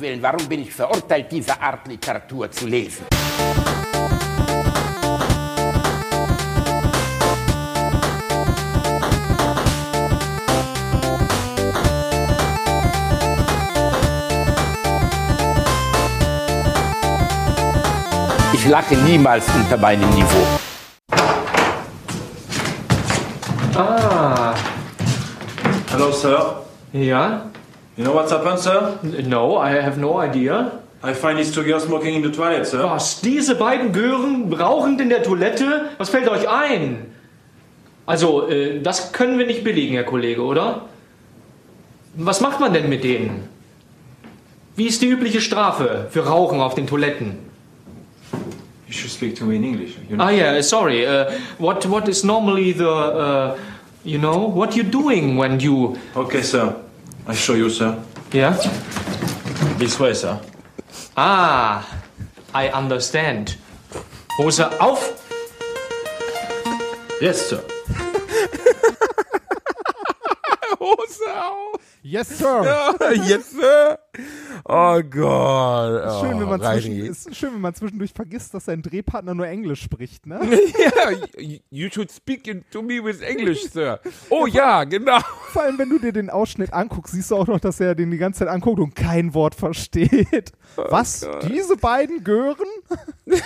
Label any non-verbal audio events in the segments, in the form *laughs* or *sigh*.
Willen, warum bin ich verurteilt, diese Art Literatur zu lesen? Ich lache niemals unter meinem Niveau. Ah, Hello, sir. ja? You know what's happened, sir? No, I have no idea. I find these two girls smoking in the toilet, sir. Was? Diese beiden Gören rauchend in der Toilette? Was fällt euch ein? Also, äh, das können wir nicht belegen, Herr Kollege, oder? Was macht man denn mit denen? Wie ist die übliche Strafe für Rauchen auf den Toiletten? You should speak to me in English. You know? Ah, yeah, sorry. Uh, what what is normally the, uh, you know, what you doing when you, Okay, sir. I show you, sir. yeah? This way, sir. Ah, I understand. Hose auf. Yes, sir. Hose auf. Yes, Sir. yes, sir. Oh Gott. Oh, Schön, wenn man Reini. zwischen, schön, wenn man zwischendurch vergisst, dass sein Drehpartner nur Englisch spricht, ne? *laughs* Ja, you- you should speak to me with English, sir. Oh ja, genau. Vor allem, wenn du dir den Ausschnitt anguckst, siehst du auch noch, dass er den die ganze Zeit anguckt und kein Wort versteht. Oh Was? Diese beiden Gören? *laughs*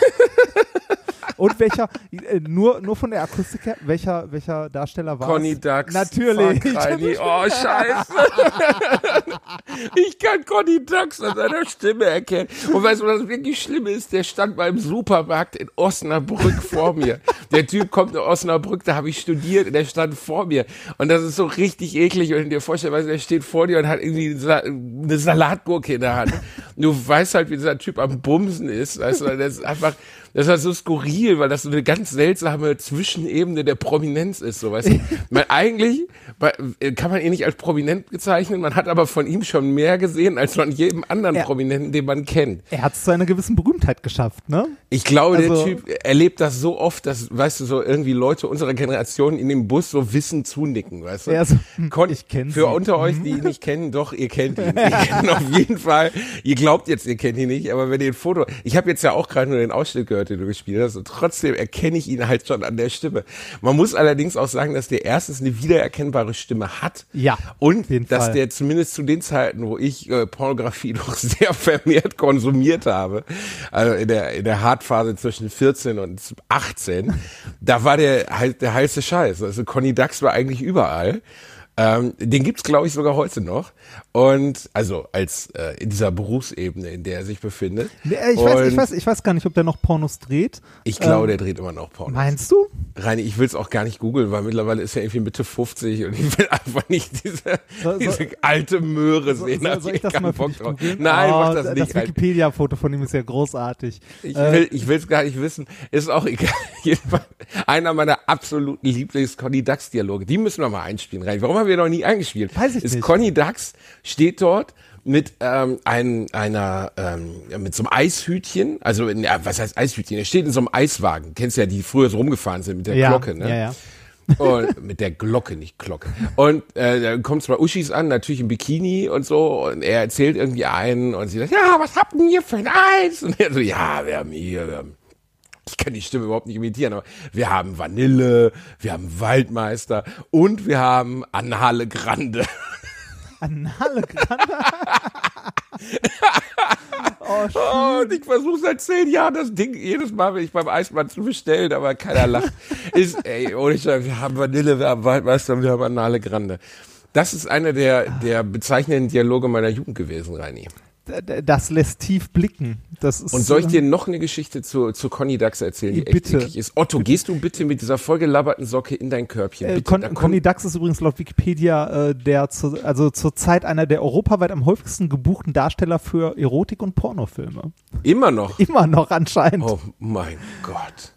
und welcher, äh, nur, nur von der Akustik her, welcher, welcher Darsteller war Conny? Dax. Natürlich. Fuck. *laughs* Oh, scheiße. ich kann Conny Dax an seiner Stimme erkennen. Und weißt du, was wirklich schlimm ist? Der stand beim Supermarkt in Osnabrück vor mir. Der Typ kommt in Osnabrück, da habe ich studiert und der stand vor mir. Und das ist so richtig eklig. Und dir vorstellen, weißt du, der steht vor dir und hat irgendwie eine Salatgurke in der Hand. Und du weißt halt, wie dieser Typ am Bumsen ist. Weißt du, das ist einfach, das ist halt so skurril, weil das so eine ganz seltsame Zwischenebene der Prominenz ist, so weißt du. *laughs* Man, eigentlich bei- kann man ihn nicht als prominent bezeichnen, man hat aber von ihm schon mehr gesehen als von jedem anderen Ja. Prominenten, den man kennt. Er hat es zu einer gewissen Berühmtheit geschafft, ne? Ich glaube, Also- der Typ erlebt das so oft, dass, weißt du, so irgendwie Leute unserer Generation in dem Bus so Wissen zunicken, weißt du? Ja, so, hm, Kon ich kenn Für unter euch, die ihn nicht kennen, doch, ihr kennt ihn. *laughs* Ihr kennt ihn auf jeden Fall. Ihr glaubt jetzt, ihr kennt ihn nicht, aber wenn ihr ein Foto, ich habe jetzt ja auch gerade nur den Ausschnitt gehört, den du gespielt hast, und trotzdem erkenne ich ihn halt schon an der Stimme. Man muss allerdings auch sagen, dass der erstens eine wiedererkennbare Stimme hat. Ja, Und dass Fall. der zumindest zu den Zeiten, wo ich äh, Pornografie *laughs* noch sehr vermehrt konsumiert habe, also in der, in der Hartphase zwischen 14 und 18, da war der halt der heiße Scheiß. Also Conny Dax war eigentlich überall. Ähm, den gibt's glaube ich, sogar heute noch. Und also als äh, in dieser Berufsebene, in der er sich befindet. Nee, Ich weiß, ich, weiß, ich weiß gar nicht, ob der noch Pornos dreht. ich glaube, Ähm, der dreht immer noch Pornos. Meinst du? Reini, ich will es auch gar nicht googeln, weil mittlerweile ist er irgendwie Mitte 50 und ich will einfach nicht diese, Soll- diese alte Möhre So, sehen. soll, soll ich das mal Bock drauf. Nein, oh, mach das Das nicht. Reini. Wikipedia-Foto von ihm ist ja großartig. Ich Äh, will, ich es gar nicht wissen. Ist auch egal. *laughs* Einer meiner absoluten Lieblings-Conny Dax-Dialoge. Die müssen wir mal einspielen, Reini. Warum haben wir noch nie eingespielt? Weiß ich ist nicht. Conny Dax steht dort mit ähm, ein, einer ähm, mit so einem Eishütchen, also in, ja, was heißt Eishütchen? Er steht in so einem Eiswagen. Kennst du ja, die früher so rumgefahren sind mit der ja, Glocke, ne? Ja, ja. *laughs* Und mit der Glocke, nicht Glocke. Und äh, dann kommt zwei Uschis an, natürlich im Bikini und so. Und er erzählt irgendwie einen und sie sagt, ja, was habt ihr hier für ein Eis? Und er so, ja, wir haben hier, wir haben ich kann die Stimme überhaupt nicht imitieren, aber wir haben Vanille, wir haben Waldmeister und wir haben Anale Grande. *laughs* Anale Grande. *laughs* oh, Oh, und ich versuche seit zehn Jahren das Ding jedes Mal, wenn ich beim Eismann zu bestellen, aber keiner lacht. *laughs* Ist, ey, ohne Scheiß, wir haben Vanille, wir haben Waldmeister und wir haben Anale Grande. Das ist einer der, der bezeichnenden Dialoge meiner Jugend gewesen, Reini. Das lässt tief blicken. Das ist, Und soll ich dir noch eine Geschichte zu, zu Conny Dax erzählen, die echt bitte. eklig ist? Otto, gehst du bitte mit dieser vollgelabberten Socke in dein Körbchen? Äh, Bitte, Con Conny Dax ist übrigens laut Wikipedia äh, der zu, also zurzeit einer der europaweit am häufigsten gebuchten Darsteller für Erotik- und Pornofilme. Immer noch. Immer noch anscheinend. Oh mein Gott.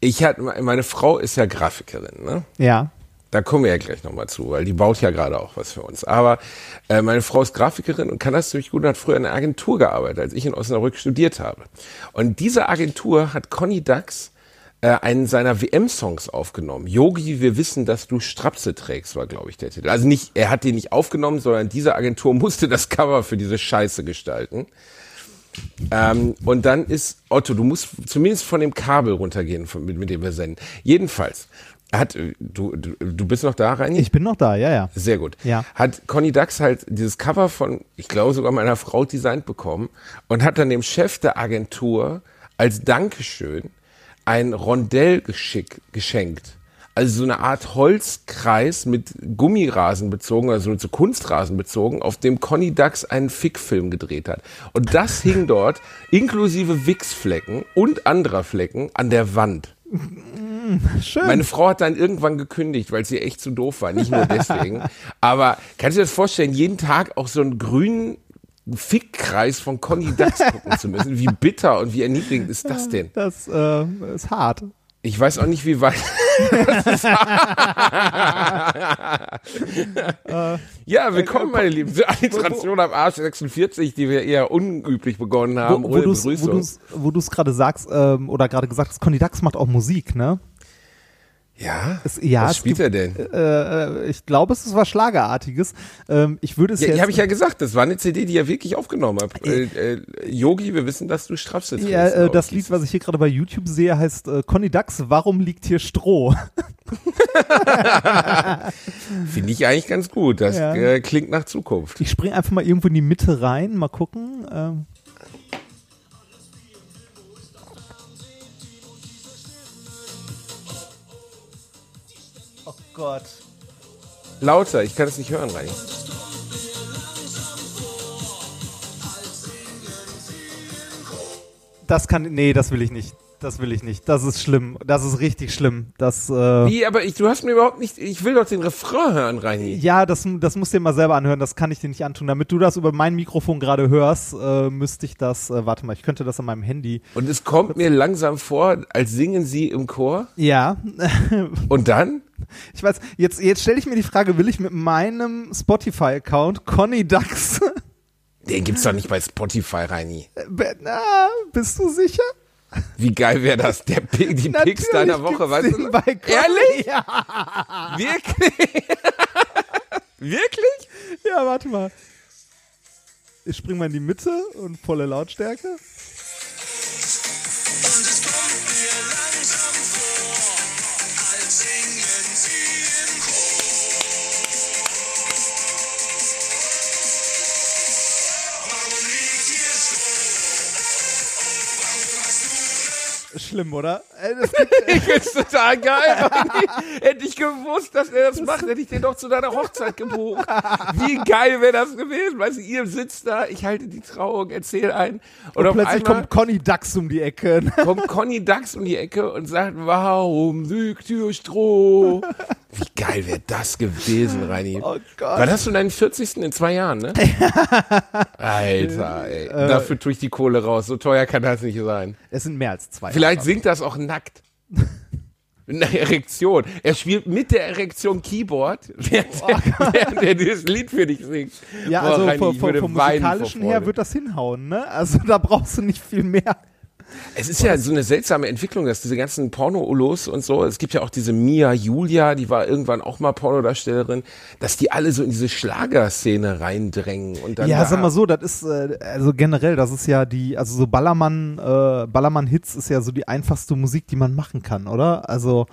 Ich hatte, meine Frau ist ja Grafikerin, ne? Ja. Da kommen wir ja gleich nochmal zu, weil die baut ja gerade auch was für uns. Aber äh, meine Frau ist Grafikerin und kann das ziemlich gut und hat früher in einer Agentur gearbeitet, als ich in Osnabrück studiert habe. Und diese Agentur hat Conny Dax äh, einen seiner WM-Songs aufgenommen. Yogi, wir wissen, dass du Strapse trägst, war, glaube ich, der Titel. Also nicht, er hat den nicht aufgenommen, sondern diese Agentur *laughs* musste das Cover für diese Scheiße gestalten. Ähm, und dann ist, Otto, du musst zumindest von dem Kabel runtergehen, von, mit, mit dem wir senden. Jedenfalls, hat, äh, du, du, du bist noch da, Reini? Ich bin noch da, ja, ja. Sehr gut. Ja. Hat Conny Dax halt dieses Cover von, ich glaube sogar meiner Frau designt bekommen und hat dann dem Chef der Agentur als Dankeschön ein Rondell geschick, geschenkt. Also so eine Art Holzkreis mit Gummirasen bezogen, also so Kunstrasen bezogen, auf dem Conny Dax einen Fickfilm gedreht hat. Und das *laughs* hing dort inklusive Wichsflecken und anderer Flecken an der Wand. Schön. Meine Frau hat dann irgendwann gekündigt, weil sie echt zu doof war. Nicht nur deswegen. *laughs* Aber kannst du dir das vorstellen, jeden Tag auch so einen grünen Fickkreis von Conny Dax *laughs* gucken zu müssen? Wie bitter und wie erniedrigend ist das denn? Das äh, ist hart. Ich weiß auch nicht, wie weit. *laughs* ja, willkommen, meine Lieben, zur Alliteration am Arsch 46, die wir eher unüblich begonnen haben, Wo, wo ohne du es Begrüßung. wo du's gerade sagst, ähm, oder gerade gesagt hast, Conny Dax macht auch Musik, ne? Ja? Es, ja, Was spielt gibt, er denn? Äh, ich glaube, es ist was Schlagerartiges. Ähm, ich würde es Ja, jetzt. die habe ich ja gesagt, das war eine CD, die er wirklich aufgenommen hat. Äh, äh, Yogi, wir wissen, dass du Strapse trägst. ja, äh, das Lied, was ich hier gerade bei YouTube sehe, heißt äh, Conny Dax, warum liegt hier Stroh? *laughs* Finde ich eigentlich ganz gut. Das Ja. äh, klingt nach Zukunft. Ich springe einfach mal irgendwo in die Mitte rein, mal gucken. Ähm. Gott. Lauter, ich kann es nicht hören, Reini. Das kann, nee, das will ich nicht. Das will ich nicht. Das ist schlimm. Das ist richtig schlimm. Das, äh, Wie, aber ich, du hast mir überhaupt nicht, ich will doch den Refrain hören, Reini. ja, das, das musst du dir mal selber anhören. Das kann ich dir nicht antun. Damit du das über mein Mikrofon gerade hörst, äh, müsste ich das, äh, warte mal, ich könnte das an meinem Handy. Und es kommt mir langsam vor, als singen sie im Chor. Ja, *laughs* Und dann? ich weiß, jetzt, jetzt stelle ich mir die Frage, will ich mit meinem Spotify-Account Conny Dax, Den gibt's doch nicht bei Spotify, Reini. na, bist du sicher? Wie geil wäre das? Der die *laughs* Picks deiner Woche, weißt du? Ehrlich? Ja. Wirklich? *laughs* Wirklich? ja, warte mal. Ich spring mal in die Mitte und volle Lautstärke. Schlimm, oder? Äh, das *laughs* gibt- Ich find's total geil. *laughs* Hätte ich gewusst, dass er das macht, hätte ich den doch zu deiner Hochzeit gebucht. Wie geil wäre das gewesen? Weißt du, ihr sitzt da, ich halte die Trauung, erzähl ein. Und, Und plötzlich einmal kommt Conny Dax um die Ecke. *laughs* kommt Conny Dax um die Ecke und sagt, warum lügt ihr Stroh? Wie geil wäre das gewesen, Reini? Oh Gott. Wann hast du deinen 40. in zwei Jahren, ne? Alter, ey. Äh, Dafür tue ich die Kohle raus. So teuer kann das nicht sein. Es sind mehr als zwei. Vielleicht singt das auch nackt. Mit einer Erektion. Er spielt mit der Erektion Keyboard, *laughs* während, er, während er dieses Lied für dich singt. Ja, Boah, also Reini, vom, vom, vom musikalischen her wird das hinhauen, ne? Also da brauchst du nicht viel mehr. Es ist ja so eine seltsame Entwicklung, dass diese ganzen Porno-Ulos und so, es gibt ja auch diese Mia Julia, die war irgendwann auch mal Pornodarstellerin, dass die alle so in diese Schlagerszene reindrängen und dann ja, da, sag mal so, das ist, äh, also generell, das ist ja die, also so Ballermann, äh, Ballermann-Hits ist ja so die einfachste Musik, die man machen kann, oder? Also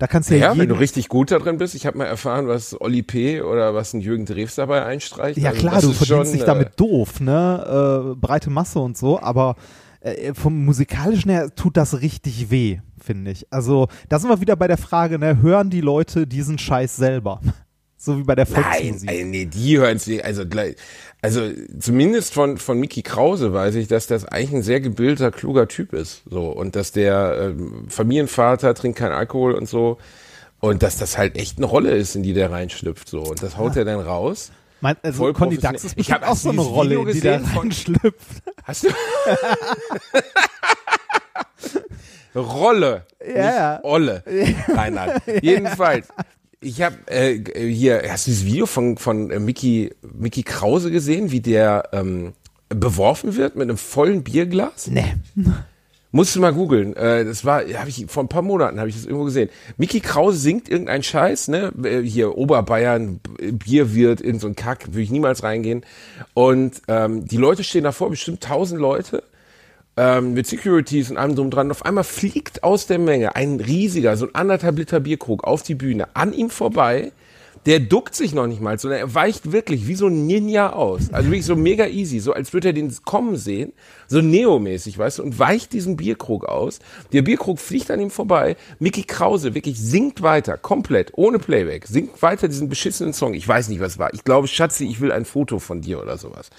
da kannst du ja, ja, wenn du richtig gut da drin bist. Ich habe mal erfahren, was Olli P. oder was ein Jürgen Drews dabei einstreicht. Ja Also klar, du verdienst schon, dich äh, damit doof, ne? Äh, breite Masse und so, aber äh, vom musikalischen her tut das richtig weh, finde ich. Also da sind wir wieder bei der Frage, ne? Hören die Leute diesen Scheiß selber? *laughs* So wie bei der Nein, Volksmusik. ey, nee, die hören sie, also gleich, also zumindest von von Mickey Krause weiß ich, dass das eigentlich ein sehr gebildeter, kluger Typ ist, so und dass der ähm, Familienvater trinkt keinen Alkohol und so und dass das halt echt eine Rolle ist, in die der reinschlüpft, so und das haut er dann raus. Mein, also Conny. Dax ist Ich bestimmt hab auch so eine Rolle, Video in die da gesehen reinschlüpft. Hast du Rolle, Ja. nicht Olle, Reinhard. *laughs* Jedenfalls, ich habe äh, hier, hast du dieses Video von von äh, Mickey Mickey Krause gesehen, wie der ähm, beworfen wird mit einem vollen Bierglas? Nee. Musst du mal googeln. Äh, das war, habe ich vor ein paar Monaten habe ich das irgendwo gesehen. Mickey Krause singt irgendeinen Scheiß, ne? Äh, Hier Oberbayern, Bierwirt, irgend so ein Kack, würde ich niemals reingehen. Und ähm, die Leute stehen davor, bestimmt tausend Leute ähm, mit Securities und allem drum dran. Und auf einmal fliegt aus der Menge ein riesiger, so ein anderthalb Liter Bierkrug auf die Bühne, an ihm vorbei. Der duckt sich noch nicht mal, sondern er weicht wirklich wie so ein Ninja aus. Also wirklich so mega easy, so als würde er den kommen sehen, so Neo-mäßig, weißt du, und weicht diesen Bierkrug aus. Der Bierkrug fliegt an ihm vorbei. Mickey Krause wirklich singt weiter, komplett, ohne Playback, singt weiter diesen beschissenen Song. Ich weiß nicht, was war. Ich glaube, Schatzi, ich will ein Foto von dir oder sowas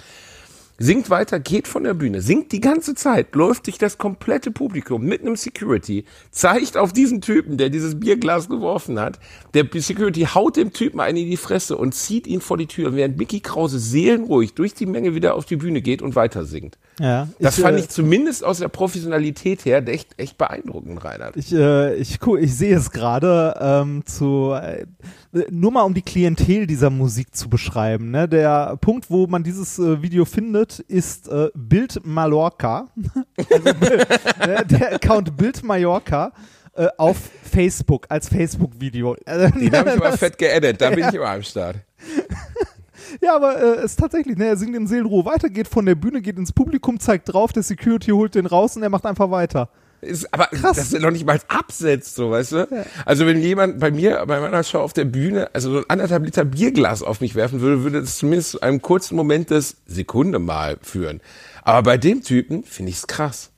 singt weiter, geht von der Bühne, singt die ganze Zeit, läuft sich das komplette Publikum mit einem Security, zeigt auf diesen Typen, der dieses Bierglas geworfen hat. Der Security haut dem Typen einen in die Fresse und zieht ihn vor die Tür, während Mickey Krause seelenruhig durch die Menge wieder auf die Bühne geht und weiter singt. Ja, Das ich, fand äh, ich zumindest aus der Professionalität her echt, echt beeindruckend, Reinhard. Ich, äh, ich, gu- ich sehe es gerade ähm, zu äh, nur mal um die Klientel dieser Musik zu beschreiben. Ne? Der Punkt, wo man dieses äh, Video findet, ist äh, Bild Mallorca. *laughs* also, äh, *laughs* der Account Bild Mallorca äh, auf Facebook als Facebook-Video. Also, Den habe ich *laughs* aber fett geedit, da bin ich immer am Start. Ja, aber äh, es ist tatsächlich, ne, er singt in Seelenruhe weiter, geht von der Bühne, geht ins Publikum, zeigt drauf, der Security holt den raus und er macht einfach weiter. Ist, aber das ist noch nicht mal absetzt, so, weißt du? Also wenn jemand bei mir, bei meiner Show auf der Bühne, also so ein anderthalb Liter Bierglas auf mich werfen würde, würde das zumindest zu einem kurzen Moment des Sekunde mal führen. Aber bei dem Typen finde ich es krass.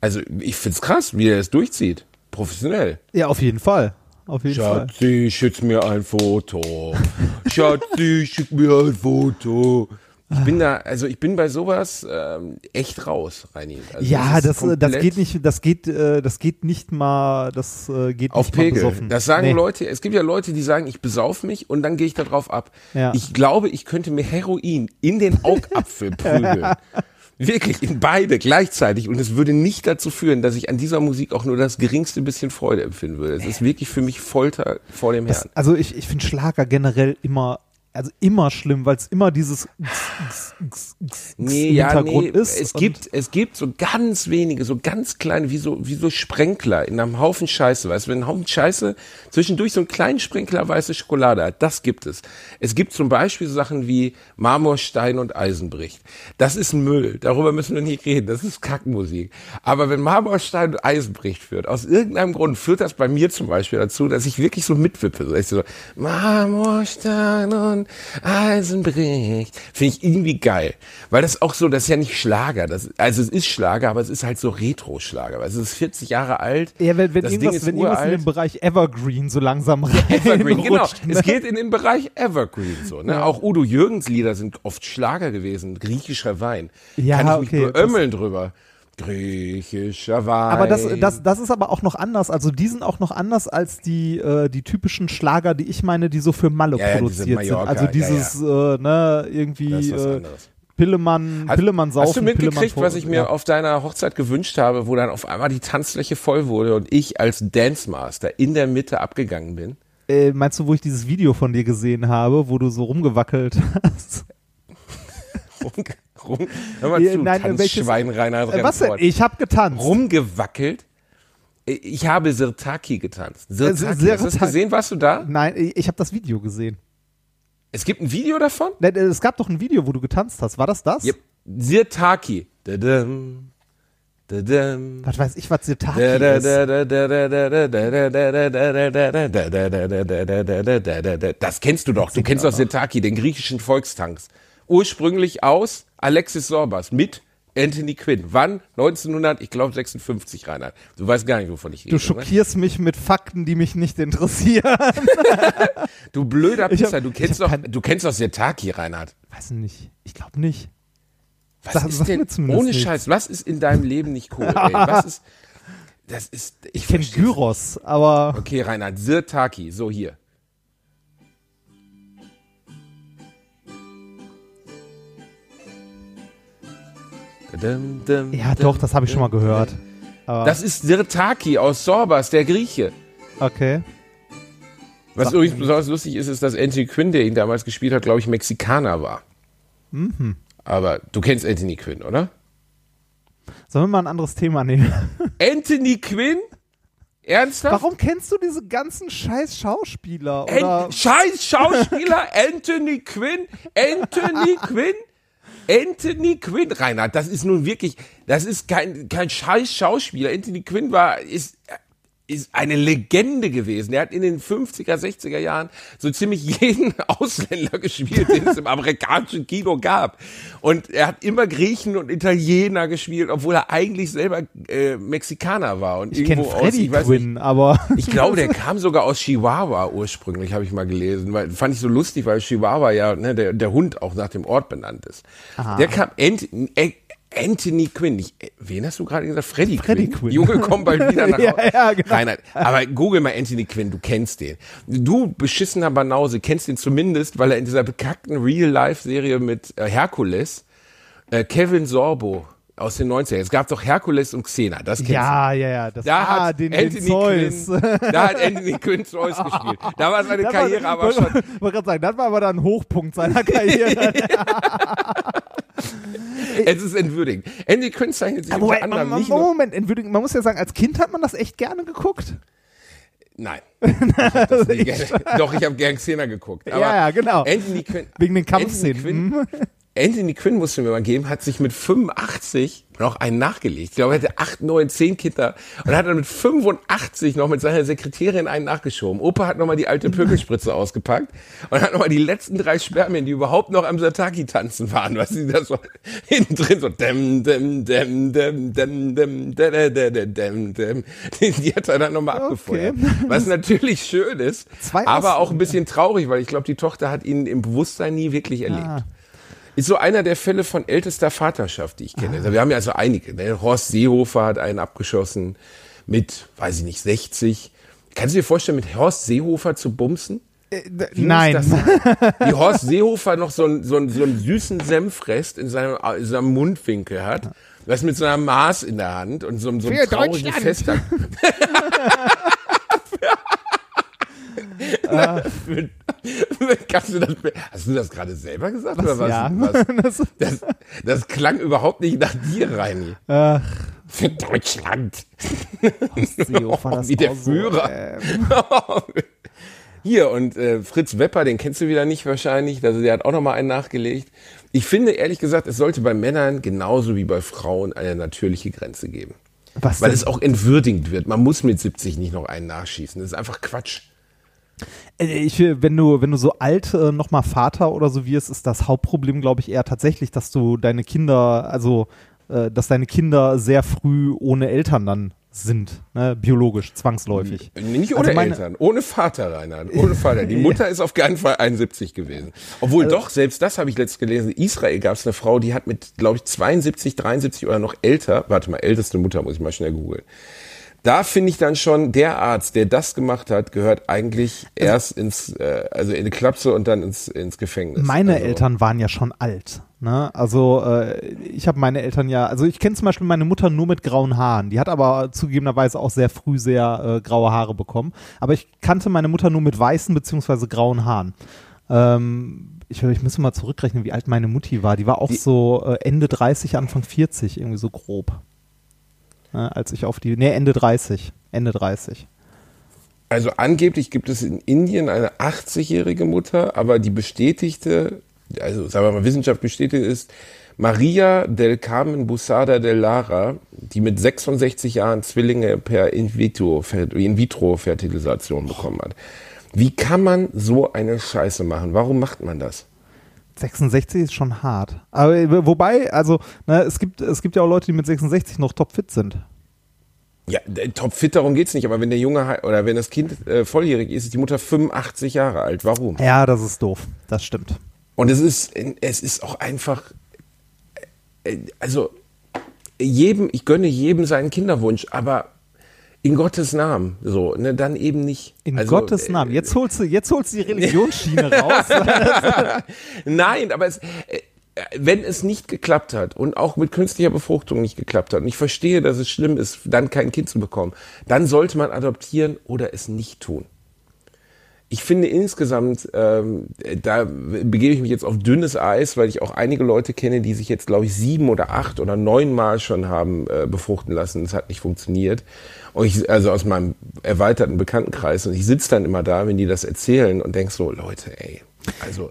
Also ich finde es krass, wie er es durchzieht. Professionell. Ja, auf jeden Fall. Auf jeden Fall. Schatzi, schick mir ein Foto. *laughs* Schatzi, schick mir ein Foto. Ich bin da, also ich bin bei sowas ähm, echt raus, Reini. Also Ja, ist das, äh, das geht nicht, das geht, äh, das geht nicht mal, das äh, geht Auf nicht mal Pegel. besoffen. Das sagen Nee. Leute, es gibt ja Leute, die sagen, ich besauf mich und dann gehe ich da drauf ab. Ja. Ich glaube, ich könnte mir Heroin in den Augapfel prügeln. *laughs* Wirklich, in beide gleichzeitig. Und es würde nicht dazu führen, dass ich an dieser Musik auch nur das geringste bisschen Freude empfinden würde. Es ist wirklich für mich Folter vor dem Das, Herrn. also ich, ich finde Schlager generell immer, also immer schlimm, weil es immer dieses Nee, im ja, Hintergrund nee, ist. es gibt, es gibt so ganz wenige, so ganz kleine, wie so, wie so Sprenkler in einem Haufen Scheiße, weißt du, wenn ein Haufen Scheiße zwischendurch so einen kleinen Sprenkler weiße Schokolade hat, das gibt es. Es gibt zum Beispiel so Sachen wie Marmor, Stein und Eisenbricht. Das ist Müll, darüber müssen wir nicht reden, das ist Kackmusik. Aber wenn Marmor, Stein und Eisenbricht führt, aus irgendeinem Grund führt das bei mir zum Beispiel dazu, dass ich wirklich so mitwippe, so, ich so Marmor, Stein und Eisenbricht. Finde ich irgendwie geil. Weil das auch so, das ist ja nicht Schlager. Das, also es ist Schlager, aber es ist halt so Retro-Schlager. weil Es ist 40 Jahre alt. ja, wenn, wenn das Ding irgendwas, ist wenn irgendwas in uralt. den Bereich Evergreen so langsam rein *laughs* Evergreen, genau. rutscht, ne? Es geht in den Bereich Evergreen so. Ne? Auch Udo Jürgens Lieder sind oft Schlager gewesen. Griechischer Wein. Ja, Kann ich okay, mich beömmeln drüber. Griechischer Wein. Aber das, das, das ist aber auch noch anders. Also die sind auch noch anders als die, äh, die typischen Schlager, die ich meine, die so für Malle Ja, ja, diese produziert sind. Also ja, dieses, Äh, ne, irgendwie äh. Pillemann, Hast- Pillemann saufen, Hast du mitgekriegt, was ich mir ja. auf deiner Hochzeit gewünscht habe, wo dann auf einmal die Tanzfläche voll wurde und ich als Dance Master in der Mitte abgegangen bin? Äh, meinst du, wo ich dieses Video von dir gesehen habe, wo du so rumgewackelt *laughs* hast? Rum, rum. Hör mal zu, Nein, Tanzschwein, Reinhard äh, Was denn? Ich habe getanzt. Rumgewackelt. Ich habe Sirtaki getanzt. Sirtaki, Sirtaki. hast du das gesehen? Warst du da? Nein, ich habe das Video gesehen. Es gibt ein Video davon? Es gab doch ein Video, wo du getanzt hast. War das das? Yep. Sirtaki. Dadum. Dadum. Was weiß ich, was Sirtaki ist? Das kennst du doch. Du kennst doch Sirtaki, den griechischen Volkstanz. Ursprünglich aus Alexis Sorbas mit Anthony Quinn. Wann? 1900, ich glaube 56, Reinhard. Du weißt gar nicht, wovon ich rede. Du schockierst mich mit Fakten, die mich nicht interessieren. *laughs* Du blöder Pisser, du kennst doch, du kennst doch Sirtaki, Reinhard. Weiß nicht. Ich glaube nicht. Was Sag- ist sag denn, ohne nichts. Scheiß, was ist in deinem Leben nicht cool, ey? Was ist, das ist, ich, Ich kenne Gyros, aber Okay, Reinhard, Sirtaki, so hier. Ja doch, das habe ich schon mal gehört. Aber, Das ist Sirtaki aus Sorbas, der Grieche. okay. Was Sag übrigens besonders lustig ist, ist, dass Anthony Quinn, der ihn damals gespielt hat, glaube ich, Mexikaner war. Mhm. Aber du kennst Anthony Quinn, oder? Sollen wir mal ein anderes Thema nehmen? *laughs* Anthony Quinn? Ernsthaft? Warum kennst du diese ganzen scheiß Schauspieler? An Oder Scheiß Schauspieler *laughs* Anthony Quinn, Anthony Quinn, Anthony Quinn, Reinhard, das ist nun wirklich, das ist kein, kein Scheiß Schauspieler. Anthony Quinn war, ist, ist eine Legende gewesen. Er hat in den 50er, 60er Jahren so ziemlich jeden *laughs* Ausländer gespielt, den es im amerikanischen Kino gab. Und er hat immer Griechen und Italiener gespielt, obwohl er eigentlich selber äh, Mexikaner war. Und ich kenne irgendwo aus, Freddy ich weiß nicht, Quinn, aber *laughs* ich glaube, der kam sogar aus Chihuahua ursprünglich, habe ich mal gelesen. Weil, fand ich so lustig, weil Chihuahua ja ne, der, der Hund auch nach dem Ort benannt ist. Der kam Ant, äh, Anthony Quinn. Ich, äh, wen hast du gerade gesagt? Freddy, Freddy Quinn. Quinn. Junge, komm bald wieder *laughs* nach Ja, Hause. ja, genau. Reinhard, aber google mal Anthony Quinn, du kennst den. Du, beschissener Banause, kennst ihn zumindest, weil er in dieser bekackten Real-Life-Serie mit äh, Herkules, äh, Kevin Sorbo aus den 90ern. Es gab doch Herkules und Xena, das kennst du. ja, ja, ja. Das, Da ah, hat den, Anthony den Zeus. Quinn, *laughs* da hat Anthony Quinn Zeus gespielt. *laughs* Da war seine Das Karriere war, aber schon. wollte gerade sagen, das war aber dann ein Hochpunkt seiner Karriere. *laughs* Es ist entwürdigend. Anthony Quinn zeichnet sich Aber unter Moment, man, anderem man, nicht nur. Moment, entwürdigen. man muss ja sagen, als Kind hat man das echt gerne geguckt. Nein. *laughs* Ich gerne. *laughs* Doch, ich habe gern Xena geguckt. Aber ja, ja, genau. Anthony Quinn. Wegen den Anthony Kampfszenen. Quinn, Mhm. Anthony Quinn musste mir mal geben, hat sich mit 85 noch einen nachgelegt. Ich glaube, er hatte 8, 9, 10 Kinder und hat dann mit 85 noch mit seiner Sekretärin einen nachgeschoben. Opa hat nochmal die alte Pökelspritze ausgepackt und hat nochmal die letzten drei Spermien, die überhaupt noch am Sataki tanzen waren, was sie da so hinten drin so dem, dem, dem, dem, dem, dem, dem, dem, dem, dem, dem, die, hat er dann nochmal abgefeuert. Was natürlich schön ist, Zwei aber auch ein bisschen traurig, weil ich glaube, die Tochter hat ihn im Bewusstsein nie wirklich erlebt. Ah. Ist so einer der Fälle von ältester Vaterschaft, die ich kenne. Also wir haben ja so einige. Ne? Horst Seehofer hat einen abgeschossen mit, weiß ich nicht, 60. Kannst du dir vorstellen, mit Horst Seehofer zu bumsen? Muss Nein. *laughs* Wie Horst Seehofer noch so einen, so einen, so einen süßen Senfrest in seinem, in seinem Mundwinkel hat. Was mit so einer Maß in der Hand und so, so einem traurigen Deutschland. Fester. *laughs* *laughs* Für- *laughs* Kannst du das, hast du das gerade selber gesagt? oder was, ja. was? *laughs* Das, das klang überhaupt nicht nach dir, Reini. Ach, Für Deutschland. Das *laughs* Wie der war so, Führer. ähm, Hier, und äh, Fritz Wepper, den kennst du wieder nicht wahrscheinlich. Also der hat auch nochmal einen nachgelegt. Ich finde, ehrlich gesagt, es sollte bei Männern genauso wie bei Frauen eine natürliche Grenze geben. was Weil denn? es auch entwürdigend wird. Man muss mit 70 nicht noch einen nachschießen. Das ist einfach Quatsch. Äh, Ich, wenn du, wenn du so alt äh, nochmal Vater oder so wirst, ist das Hauptproblem, glaube ich, eher tatsächlich, dass du deine Kinder, also äh, dass deine Kinder sehr früh ohne Eltern dann sind, ne? biologisch, zwangsläufig. Nicht Also ohne meine- Eltern, ohne Vater, Reinhard, ohne Vater. Die *laughs* Mutter ist auf keinen Fall 71 gewesen. Obwohl Also doch, selbst das habe ich letztens gelesen. In Israel gab es eine Frau, die hat mit, glaube ich, 72, 73 oder noch älter, warte mal, älteste Mutter, muss ich mal schnell googeln. Da finde ich dann schon, der Arzt, der das gemacht hat, gehört eigentlich erst ins, äh, also in eine Klapse und dann ins, ins Gefängnis. Meine also, Eltern waren ja schon alt. Ne? Also äh, ich habe meine Eltern ja, also ich kenne zum Beispiel meine Mutter nur mit grauen Haaren. Die hat aber zugegebenerweise auch sehr früh sehr äh, graue Haare bekommen. Aber ich kannte meine Mutter nur mit weißen beziehungsweise grauen Haaren. Ähm, ich, ich müsste mal zurückrechnen, wie alt meine Mutti war. Die war auch Die- so äh, Ende 30, Anfang 40, irgendwie so grob. Ne? Als ich auf die, nee, Ende 30. Ende 30. Also angeblich gibt es in Indien eine 80-jährige Mutter, aber die bestätigte, also sagen wir mal Wissenschaft bestätigt ist, Maria del Carmen Busada del Lara, die mit 66 Jahren Zwillinge per In-vitro- In-vitro-Fertilisation bekommen hat. Wie kann man so eine Scheiße machen? Warum macht man das? 66 ist schon hart. Aber äh, wobei, also, ne, es gibt, es gibt ja auch Leute, die mit 66 noch topfit sind. Ja, topfit, darum geht's nicht, aber wenn der Junge oder wenn das Kind äh, volljährig ist, ist die Mutter 85 Jahre alt. Warum? Ja, das ist doof. Das stimmt. Und es ist, es ist auch einfach, äh, also jedem, ich gönne jedem seinen Kinderwunsch, aber in Gottes Namen, so, ne, dann eben nicht. In also, Gottes äh, Namen. Jetzt holst du, jetzt holst du die *laughs* Religionsschiene raus. *laughs* Nein, aber es, äh, wenn es nicht geklappt hat und auch mit künstlicher Befruchtung nicht geklappt hat und ich verstehe, dass es schlimm ist, dann kein Kind zu bekommen, dann sollte man adoptieren oder es nicht tun. Ich finde insgesamt, ähm, da begebe ich mich jetzt auf dünnes Eis, weil ich auch einige Leute kenne, die sich jetzt, glaube ich, sieben oder acht oder neun Mal schon haben äh, befruchten lassen. Das hat nicht funktioniert. Und ich, also aus meinem erweiterten Bekanntenkreis. Und ich sitze dann immer da, wenn die das erzählen und denk so, Leute, ey, also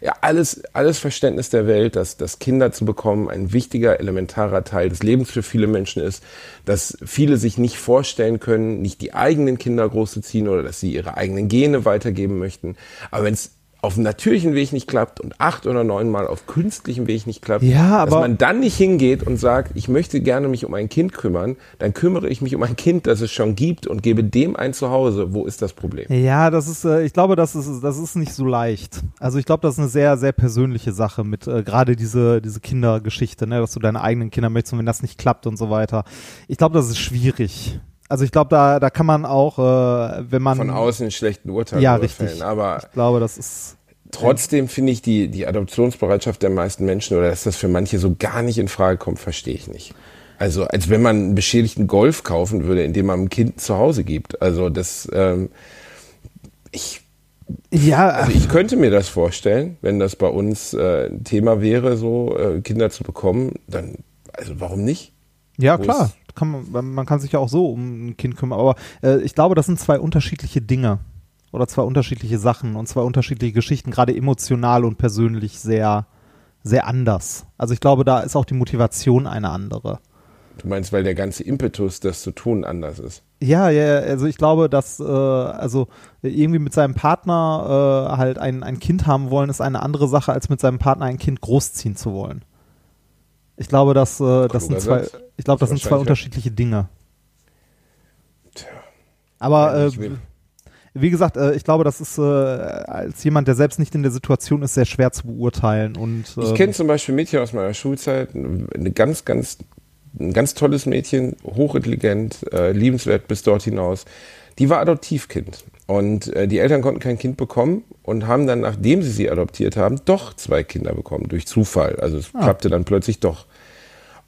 ja, alles, alles Verständnis der Welt, dass, dass Kinder zu bekommen ein wichtiger, elementarer Teil des Lebens für viele Menschen ist, dass viele sich nicht vorstellen können, nicht die eigenen Kinder großzuziehen oder dass sie ihre eigenen Gene weitergeben möchten. Aber wenn es auf dem natürlichen Weg nicht klappt und acht oder neunmal auf künstlichem Weg nicht klappt, Ja, aber- dass man dann nicht hingeht und sagt, ich möchte gerne mich um ein Kind kümmern, dann kümmere ich mich um ein Kind, das es schon gibt und gebe dem ein Zuhause. Wo ist das Problem? Ja, das ist, äh, ich glaube, das ist, das ist nicht so leicht. Also ich glaube, das ist eine sehr, sehr persönliche Sache mit äh, gerade diese, diese Kindergeschichte, ne, dass du deine eigenen Kinder möchtest und wenn das nicht klappt und so weiter. Ich glaube, das ist schwierig. Also ich glaube, da, da kann man auch, äh, wenn man Von außen schlechten Urteil ja richtig. fällen. Aber ich glaube, das ist Trotzdem finde ich die, die Adoptionsbereitschaft der meisten Menschen oder dass das für manche so gar nicht in Frage kommt, verstehe ich nicht. Also als wenn man einen beschädigten Golf kaufen würde, indem man einem Kind zu Hause gibt. Also das, ähm, ich, ja, also ich könnte mir das vorstellen, wenn das bei uns äh, ein Thema wäre, so äh, Kinder zu bekommen, dann, also warum nicht? Ja, Wo klar. Kann man, man kann sich ja auch so um ein Kind kümmern. Aber äh, ich glaube, das sind zwei unterschiedliche Dinge. Oder zwei unterschiedliche Sachen und zwei unterschiedliche Geschichten, gerade emotional und persönlich sehr, sehr anders. Also ich glaube, da ist auch die Motivation eine andere. Du meinst, weil der ganze Impetus, das zu tun, anders ist. Ja, ja, also ich glaube, dass äh, also irgendwie mit seinem Partner äh, halt ein, ein Kind haben wollen, ist eine andere Sache, als mit seinem Partner ein Kind großziehen zu wollen. Ich glaube, dass äh, das sind zwei, ich glaube, das sind zwei ja. unterschiedliche Dinge. Tja, Aber wenn äh. Wie gesagt, äh, ich glaube, das ist äh, als jemand, der selbst nicht in der Situation ist, sehr schwer zu beurteilen. Und Ich ähm, kenne zum Beispiel Mädchen aus meiner Schulzeit, eine ganz, ganz, ein ganz tolles Mädchen, hochintelligent, äh, liebenswert bis dort hinaus. Die war Adoptivkind und äh, die Eltern konnten kein Kind bekommen und haben dann, nachdem sie sie adoptiert haben, doch zwei Kinder bekommen durch Zufall. Also es klappte dann plötzlich doch.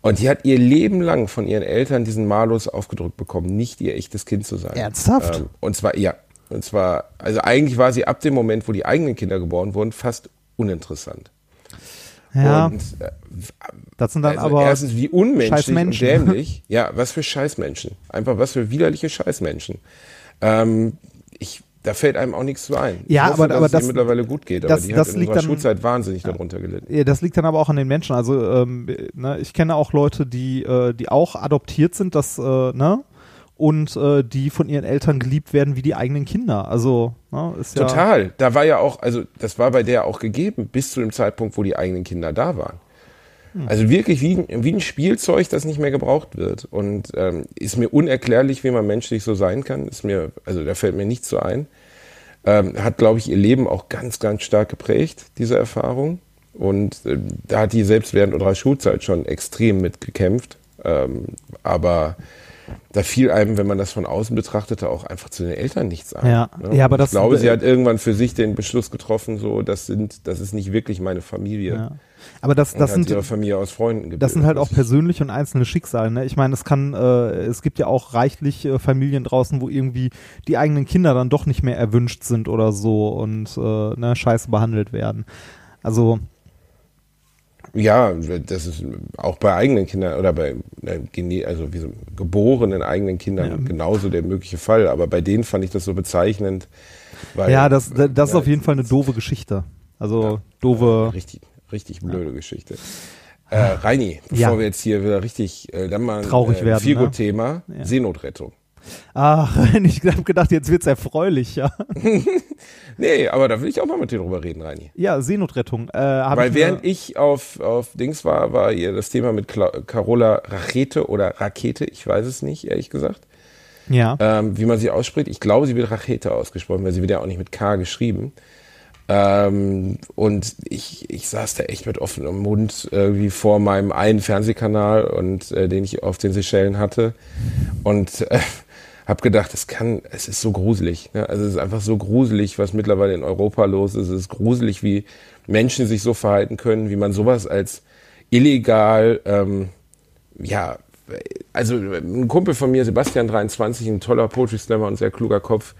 Und die hat ihr Leben lang von ihren Eltern diesen Malus aufgedrückt bekommen, nicht ihr echtes Kind zu sein. Ernsthaft? Ähm, und zwar, ja. Und zwar, also eigentlich war sie ab dem Moment, wo die eigenen Kinder geboren wurden, fast uninteressant. ja, Und äh, das sind dann also aber erstens, wie unmenschlich und dämlich. *laughs* Ja, was für Scheißmenschen. Einfach was für widerliche Scheißmenschen. Ähm, ich, da fällt einem auch nichts zu ein. Ja, ich hoffe, aber- dass aber es das- mittlerweile gut geht. Aber das- die das hat in liegt unserer dann- Schulzeit wahnsinnig darunter gelitten. Ja, das liegt dann aber auch an den Menschen. Also ähm, ne, ich kenne auch Leute, die, äh, die auch adoptiert sind, das, äh, ne? Und äh, die von ihren Eltern geliebt werden wie die eigenen Kinder. Also, ne, ist ja. Total. Da war ja auch, also das war bei der auch gegeben, bis zu dem Zeitpunkt, wo die eigenen Kinder da waren. Hm. Also wirklich wie, ein- wie ein Spielzeug, das nicht mehr gebraucht wird. Und ähm, ist mir unerklärlich, wie man menschlich so sein kann. Ist mir, also da fällt mir nichts so ein. Ähm, hat, glaube ich, ihr Leben auch ganz, ganz stark geprägt, diese Erfahrung. Und ähm, da hat die selbst während unserer Schulzeit schon extrem mitgekämpft. Ähm, aber da fiel einem, wenn man das von außen betrachtete, auch einfach zu den Eltern nichts ein. Ja. ne? Ja, aber Und das- ich glaube, sie hat irgendwann für sich den Beschluss getroffen, so, das sind, das ist nicht wirklich meine Familie. Ja. Aber das, das sind, ihre Familie aus Freunden gebildet. das sind halt auch persönliche und einzelne Schicksale. Ne? Ich meine, es kann, äh, es gibt ja auch reichlich äh, Familien draußen, wo irgendwie die eigenen Kinder dann doch nicht mehr erwünscht sind oder so und äh, ne, scheiße behandelt werden. Also, Ja, das ist auch bei eigenen Kindern oder bei äh, also wie so, geborenen eigenen Kindern genauso der mögliche Fall. Aber bei denen fand ich das so bezeichnend. Weil, ja, das, das ist ja, auf jeden Fall eine doofe Geschichte. Also, doofe. Richtig, richtig blöde Geschichte. Äh, Reini, bevor Ja. wir jetzt hier wieder richtig äh, dann mal Traurig äh, werden, ne? Thema Ja. Seenotrettung. Ach, *laughs* ich habe gedacht, jetzt wird's erfreulich, ja. *laughs* Nee, aber da will ich auch mal mit dir drüber reden, Reini. Ja, Seenotrettung. Äh, Weil ich während ich auf, auf Dings war, war hier das Thema mit Cla Carola Rachete oder Rakete, ich weiß es nicht, ehrlich gesagt, ja. ähm, wie man sie ausspricht. Ich glaube, sie wird Rachete ausgesprochen, weil sie wird ja auch nicht mit K geschrieben. Ähm, und ich, ich saß da echt mit offenem Mund irgendwie vor meinem einen Fernsehkanal und äh, den ich auf den Seychellen hatte und äh, habe gedacht, es kann, es ist so gruselig. Ne? Also es ist einfach so gruselig, was mittlerweile in Europa los ist. Es ist gruselig, wie Menschen sich so verhalten können, wie man sowas als illegal, ähm, ja, also ein Kumpel von mir, Sebastian 23, ein toller Poetry Slammer und sehr kluger Kopf,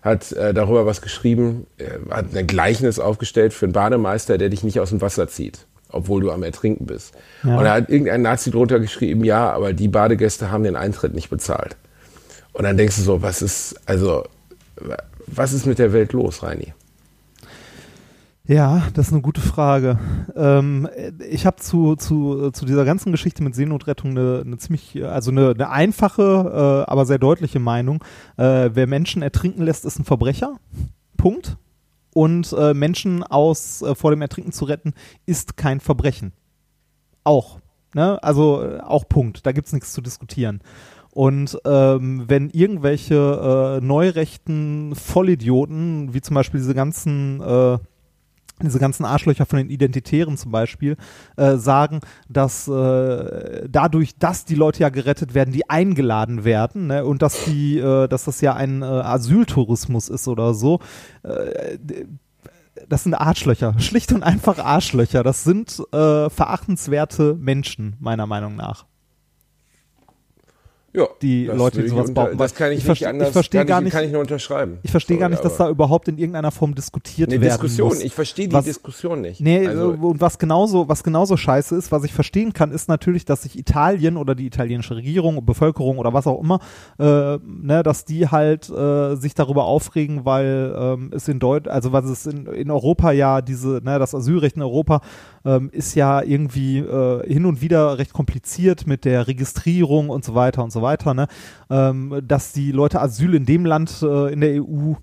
hat äh, darüber was geschrieben, äh, hat ein Gleichnis aufgestellt für einen Bademeister, der dich nicht aus dem Wasser zieht, obwohl du am Ertrinken bist. Ja. Und da hat irgendein Nazi drunter geschrieben, ja, aber die Badegäste haben den Eintritt nicht bezahlt. Und dann denkst du so, was ist, also, was ist mit der Welt los, Reini? Ja, das ist eine gute Frage. Ähm, ich habe zu, zu, zu dieser ganzen Geschichte mit Seenotrettung eine, eine ziemlich, also eine, eine einfache, äh, aber sehr deutliche Meinung. Äh, wer Menschen ertrinken lässt, ist ein Verbrecher. Punkt. Und äh, Menschen aus äh, vor dem Ertrinken zu retten, ist kein Verbrechen. Auch. Ne? Also äh, auch Punkt. Da gibt's nichts zu diskutieren. Und ähm, wenn irgendwelche äh, neurechten Vollidioten, wie zum Beispiel diese ganzen äh, diese ganzen Arschlöcher von den Identitären zum Beispiel, äh, sagen, dass äh, dadurch, dass die Leute ja gerettet werden, die eingeladen werden ne, und dass die, äh, dass das ja ein äh, Asyltourismus ist oder so. Äh, das sind Arschlöcher, schlicht und einfach Arschlöcher. Das sind äh, verachtenswerte Menschen, meiner Meinung nach. Ja, Die Leute, die sowas behaupten, Das kann ich, ich nicht anders, ich verstehe gar ich, nicht- kann ich nur unterschreiben. Ich verstehe gar nicht, dass da überhaupt in irgendeiner Form diskutiert eine werden Diskussion. muss. Ich verstehe die Was- Diskussion nicht. Nee, also, äh, und was genauso, was genauso scheiße ist, was ich verstehen kann, ist natürlich, dass sich Italien oder die italienische Regierung, Bevölkerung oder was auch immer, äh, ne, dass die halt äh, sich darüber aufregen, weil ähm, es in Deutsch, also was es in, in Europa ja diese, ne, das Asylrecht in Europa ähm, ist ja irgendwie äh, hin und wieder recht kompliziert mit der Registrierung und so weiter und so weiter, ne, ähm, dass die Leute Asyl in dem Land äh, in der EU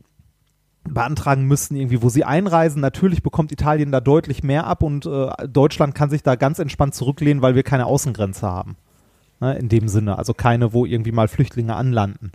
beantragen müssen, irgendwie, wo sie einreisen. Natürlich bekommt Italien da deutlich mehr ab und äh, Deutschland kann sich da ganz entspannt zurücklehnen, weil wir keine Außengrenze haben. Ne, in dem Sinne, also keine, wo irgendwie mal Flüchtlinge anlanden.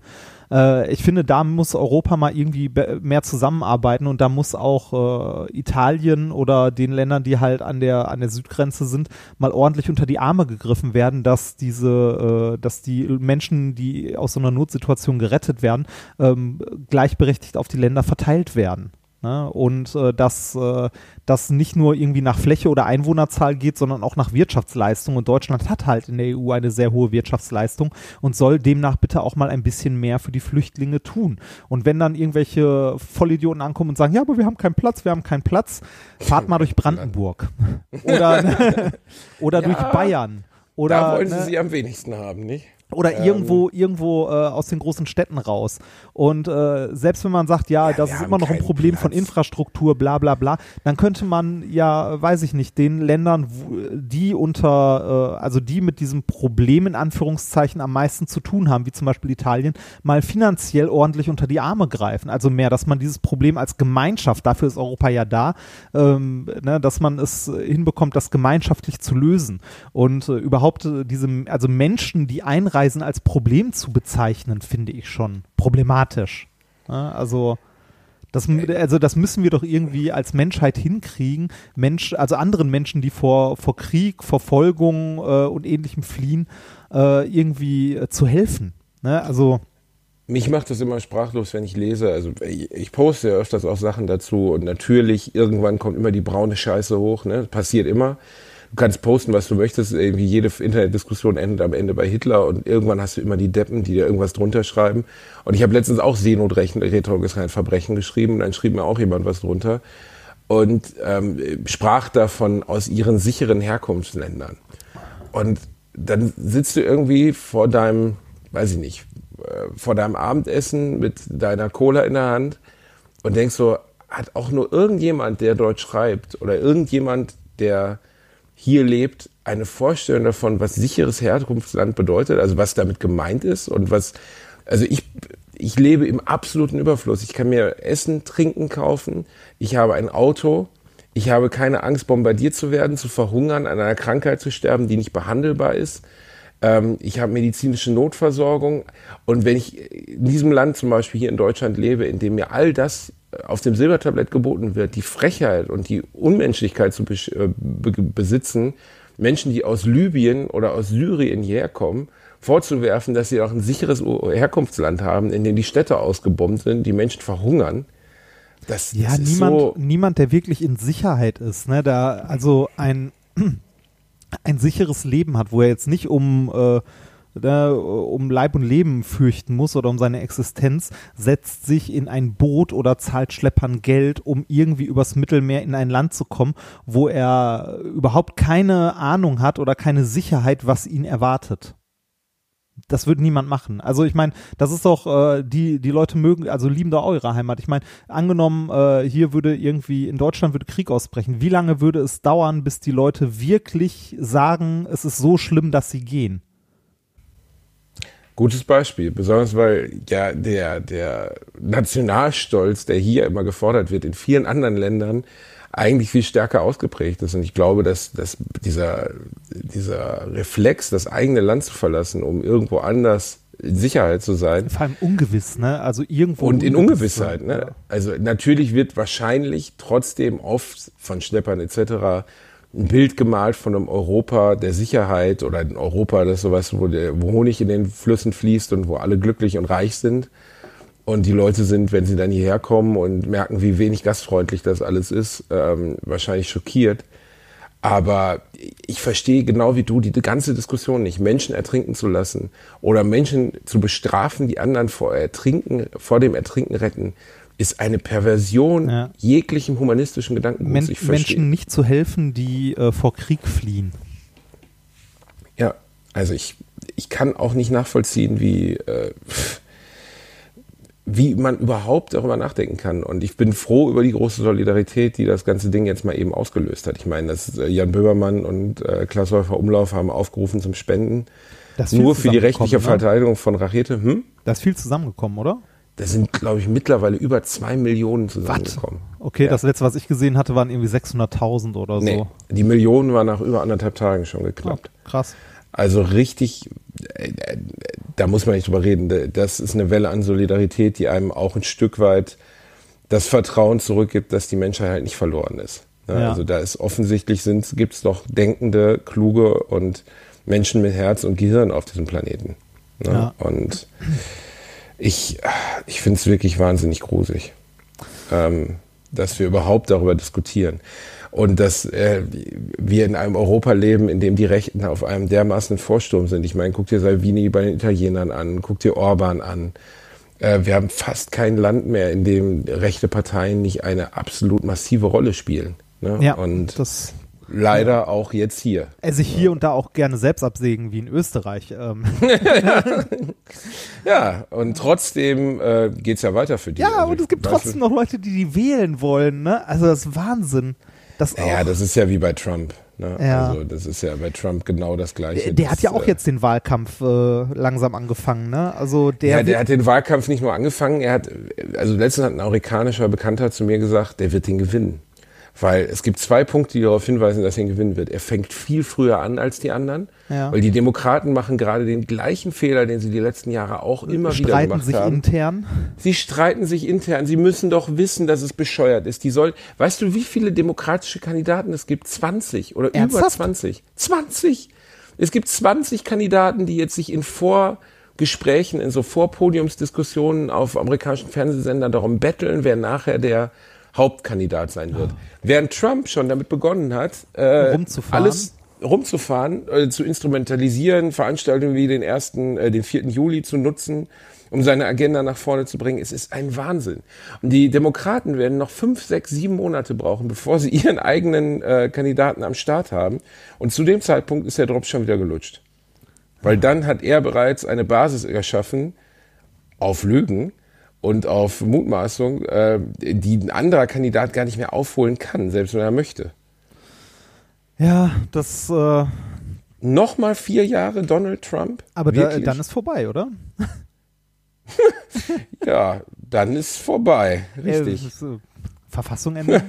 Äh, ich finde, da muss Europa mal irgendwie mehr zusammenarbeiten und da muss auch äh, Italien oder den Ländern, die halt an der an der Südgrenze sind, mal ordentlich unter die Arme gegriffen werden, dass diese, äh, dass die Menschen, die aus so einer Notsituation gerettet werden, ähm, gleichberechtigt auf die Länder verteilt werden. Ne? Und äh, dass äh, das nicht nur irgendwie nach Fläche oder Einwohnerzahl geht, sondern auch nach Wirtschaftsleistung. Und Deutschland hat halt in der EU eine sehr hohe Wirtschaftsleistung und soll demnach bitte auch mal ein bisschen mehr für die Flüchtlinge tun. Und wenn dann irgendwelche Vollidioten ankommen und sagen, ja, aber wir haben keinen Platz, wir haben keinen Platz, fahrt mal durch Brandenburg. *laughs* Oder, *laughs* oder durch Bayern. Oder, da wollen sie ne, sie am wenigsten haben, nicht? Oder Ähm. irgendwo irgendwo äh, aus den großen Städten raus. Und äh, selbst wenn man sagt, ja, Ja, das ist immer noch ein Problem von Platz. Infrastruktur, bla bla bla, dann könnte man ja, weiß ich nicht, den Ländern, die unter, äh, also die mit diesem Problem in Anführungszeichen am meisten zu tun haben, wie zum Beispiel Italien, mal finanziell ordentlich unter die Arme greifen. Also mehr, dass man dieses Problem als Gemeinschaft, dafür ist Europa ja da, ähm, ne, dass man es hinbekommt, das gemeinschaftlich zu lösen. Und äh, überhaupt äh, diese, also Menschen, die einreisen, als Problem zu bezeichnen, finde ich schon problematisch. Ja, also das, also das müssen wir doch irgendwie als Menschheit hinkriegen, Mensch, also anderen Menschen, die vor, vor Krieg, Verfolgung äh, und ähnlichem fliehen, äh, irgendwie äh, zu helfen. Ne? Also Mich macht das immer sprachlos, wenn ich lese. Also ich, ich poste ja öfters auch Sachen dazu und natürlich irgendwann kommt immer die braune Scheiße hoch. Ne? Passiert immer. Du kannst posten, was du möchtest. Irgendwie jede Internetdiskussion endet am Ende bei Hitler und irgendwann hast du immer die Deppen, die dir irgendwas drunter schreiben. Und ich habe letztens auch Seenotrettung ist kein Verbrechen geschrieben und dann schrieb mir auch jemand was drunter und ähm, sprach davon aus ihren sicheren Herkunftsländern. Und dann sitzt du irgendwie vor deinem, weiß ich nicht, äh, vor deinem Abendessen mit deiner Cola in der Hand und denkst so, hat auch nur irgendjemand, der dort schreibt oder irgendjemand, der hier lebt, eine Vorstellung davon, was sicheres Herkunftsland bedeutet, also was damit gemeint ist und was, also ich, ich lebe im absoluten Überfluss. Ich kann mir Essen, Trinken kaufen, ich habe ein Auto, ich habe keine Angst, bombardiert zu werden, zu verhungern, an einer Krankheit zu sterben, die nicht behandelbar ist. Ähm, ich habe medizinische Notversorgung. Und wenn ich in diesem Land, zum Beispiel hier in Deutschland, lebe, in dem mir all das auf dem Silbertablett geboten wird, die Frechheit und die Unmenschlichkeit zu äh, be besitzen, Menschen, die aus Libyen oder aus Syrien hierher kommen, vorzuwerfen, dass sie auch ein sicheres Herkunftsland haben, in dem die Städte ausgebombt sind, die Menschen verhungern. Das, Ja, das ist niemand, so, niemand, der wirklich in Sicherheit ist, ne, da also ein, *clears throat* ein sicheres Leben hat, wo er jetzt nicht um, äh, äh, um Leib und Leben fürchten muss oder um seine Existenz, setzt sich in ein Boot oder zahlt Schleppern Geld, um irgendwie übers Mittelmeer in ein Land zu kommen, wo er überhaupt keine Ahnung hat oder keine Sicherheit, was ihn erwartet das würde niemand machen. Also ich meine, das ist doch, äh, die, die Leute mögen, also lieben doch eure Heimat. Ich meine, angenommen, äh, hier würde irgendwie, in Deutschland würde Krieg ausbrechen. Wie lange würde es dauern, bis die Leute wirklich sagen, es ist so schlimm, dass sie gehen? Gutes Beispiel, besonders weil ja der, der Nationalstolz, der hier immer gefordert wird, in vielen anderen Ländern eigentlich viel stärker ausgeprägt ist. Und ich glaube, dass, dass dieser, dieser Reflex, das eigene Land zu verlassen, um irgendwo anders in Sicherheit zu sein. Vor allem ungewiss, ne? Also irgendwo. Und in Ungewissheit, ne? Ja. Also natürlich wird wahrscheinlich trotzdem oft von Schleppern etc. ein Bild gemalt von einem Europa der Sicherheit oder ein Europa, das sowas, wo, der, wo Honig in den Flüssen fließt und wo alle glücklich und reich sind. Und die Leute sind, wenn sie dann hierher kommen und merken, wie wenig gastfreundlich das alles ist, ähm, wahrscheinlich schockiert. Aber ich verstehe genau wie du die ganze Diskussion nicht. Menschen ertrinken zu lassen oder Menschen zu bestrafen, die anderen vor, Ertrinken, vor dem Ertrinken retten, ist eine Perversion ja. jeglichem humanistischen Gedanken. Men Menschen nicht zu helfen, die äh, vor Krieg fliehen. Ja, also ich, ich kann auch nicht nachvollziehen, wie. Äh, wie man überhaupt darüber nachdenken kann. Und ich bin froh über die große Solidarität, die das ganze Ding jetzt mal eben ausgelöst hat. Ich meine, dass äh, Jan Böhmermann und äh, Klaas Häufer Umlauf haben aufgerufen zum Spenden. Nur für die rechtliche ne? Verteidigung von Rakete. Hm? Da ist viel zusammengekommen, oder? Da sind, glaube ich, mittlerweile über zwei Millionen zusammengekommen. What? Okay, ja. das letzte, was ich gesehen hatte, waren irgendwie 600.000 oder nee, so. Die Millionen waren nach über anderthalb Tagen schon geklappt. Oh, krass. Also richtig, da muss man nicht drüber reden. Das ist eine Welle an Solidarität, die einem auch ein Stück weit das Vertrauen zurückgibt, dass die Menschheit halt nicht verloren ist. Ja. Also da ist offensichtlich sind, gibt es noch denkende, kluge und Menschen mit Herz und Gehirn auf diesem Planeten. Ne? Ja. Und ich, ich finde es wirklich wahnsinnig gruselig, ähm, dass wir überhaupt darüber diskutieren und dass äh, wir in einem Europa leben, in dem die Rechten auf einem dermaßen Vorsturm sind. Ich meine, guck dir Salvini bei den Italienern an, guck dir Orban an. Äh, wir haben fast kein Land mehr, in dem rechte Parteien nicht eine absolut massive Rolle spielen. Ne? Ja, und das leider ja. auch jetzt hier. Er sich hier und da auch gerne selbst absägen, wie in Österreich. Ähm. *laughs* ja, und trotzdem äh, geht es ja weiter für die. Ja, also, und es gibt trotzdem noch Leute, die die wählen wollen. Ne? Also das ist Wahnsinn. Das ja, das ist ja wie bei Trump. Ne? Ja. Also das ist ja bei Trump genau das Gleiche. Der, der das, hat ja auch äh, jetzt den Wahlkampf äh, langsam angefangen. Ne? Also der ja, der hat den Wahlkampf nicht nur angefangen. Er hat, also letztens hat ein amerikanischer Bekannter zu mir gesagt, der wird den gewinnen. Weil es gibt zwei Punkte, die darauf hinweisen, dass er ihn gewinnen wird. Er fängt viel früher an als die anderen, ja. weil die Demokraten machen gerade den gleichen Fehler, den sie die letzten Jahre auch immer streiten wieder gemacht sich haben. intern. Sie streiten sich intern. Sie müssen doch wissen, dass es bescheuert ist. Die soll, weißt du, wie viele demokratische Kandidaten es gibt? 20 oder Ernsthaft? über 20. 20! Es gibt 20 Kandidaten, die jetzt sich in Vorgesprächen, in so Vorpodiumsdiskussionen auf amerikanischen Fernsehsendern darum betteln, wer nachher der Hauptkandidat sein wird. Ja. Während Trump schon damit begonnen hat, äh, rumzufahren. alles rumzufahren, äh, zu instrumentalisieren, Veranstaltungen wie den ersten, äh, den 4. Juli zu nutzen, um seine Agenda nach vorne zu bringen. Es ist ein Wahnsinn. Und die Demokraten werden noch fünf, sechs, sieben Monate brauchen, bevor sie *laughs* ihren eigenen äh, Kandidaten am Start haben. Und zu dem Zeitpunkt ist der Drop schon wieder gelutscht. Weil dann hat er bereits eine Basis erschaffen auf Lügen, und auf Mutmaßung, äh, die ein anderer Kandidat gar nicht mehr aufholen kann, selbst wenn er möchte. Ja, das. Äh Nochmal vier Jahre Donald Trump? Aber da, dann ist vorbei, oder? *laughs* ja, dann ist vorbei. Richtig. Äh, so Verfassung ändern?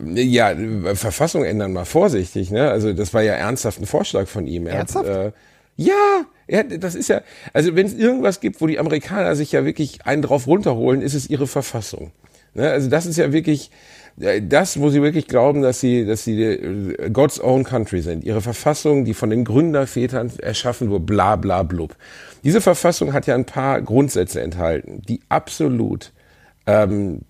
*laughs* ja, Verfassung ändern mal vorsichtig, ne? Also das war ja ernsthaft ein Vorschlag von ihm. Er ernsthaft? Hat, äh, ja, ja, das ist ja, also wenn es irgendwas gibt, wo die Amerikaner sich ja wirklich einen drauf runterholen, ist es ihre Verfassung. Ne? Also das ist ja wirklich äh, das, wo sie wirklich glauben, dass sie, dass sie äh, God's own country sind. Ihre Verfassung, die von den Gründervätern erschaffen wurde, bla bla blub. Diese Verfassung hat ja ein paar Grundsätze enthalten, die absolut ähm,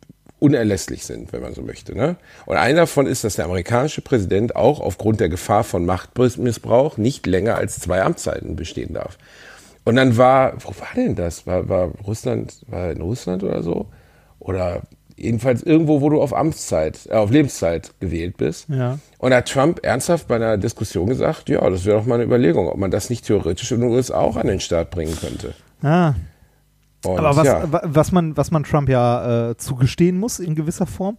unerlässlich sind, wenn man so möchte. Ne? Und einer davon ist, dass der amerikanische Präsident auch aufgrund der Gefahr von Machtmissbrauch nicht länger als zwei Amtszeiten bestehen darf. Und dann war, wo war denn das? War, war Russland, war in Russland oder so? Oder jedenfalls irgendwo, wo du auf Amtszeit, äh, auf Lebenszeit gewählt bist. Ja. Und da hat Trump ernsthaft bei einer Diskussion gesagt, ja, das wäre doch mal eine Überlegung, ob man das nicht theoretisch in den USA auch an den Start bringen könnte. Ah, Und aber was, ja, wa- was, man, was man Trump ja äh, zugestehen muss in gewisser Form,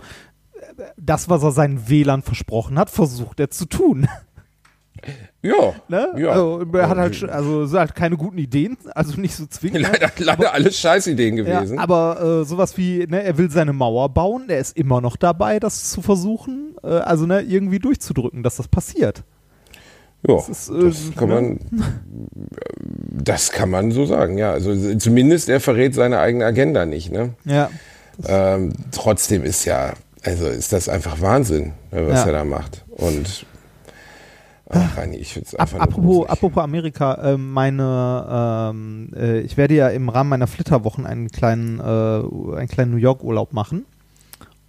das, was er seinen Wählern versprochen hat, versucht er zu tun. *laughs* ja, Ne? ja. Also, er hat halt, also sind halt keine guten Ideen, also nicht so zwingend. leider, leider alles Scheißideen gewesen. Ja, aber äh, sowas wie, ne, er will seine Mauer bauen, er ist immer noch dabei, das zu versuchen, äh, also ne, irgendwie durchzudrücken, dass das passiert. Ja, Das ist, äh, das kann ne? man, *laughs* das kann man so sagen, ja. Also zumindest er verrät seine eigene Agenda nicht, ne? Ja. Ähm, trotzdem ist ja, also ist das einfach Wahnsinn, ne, was Ja. er da macht. Und ach, Reini, ich Ap einfach nur apropos, apropos Amerika, äh, meine, ähm, äh, ich werde ja im Rahmen meiner Flitterwochen einen kleinen, äh, einen kleinen New York Urlaub machen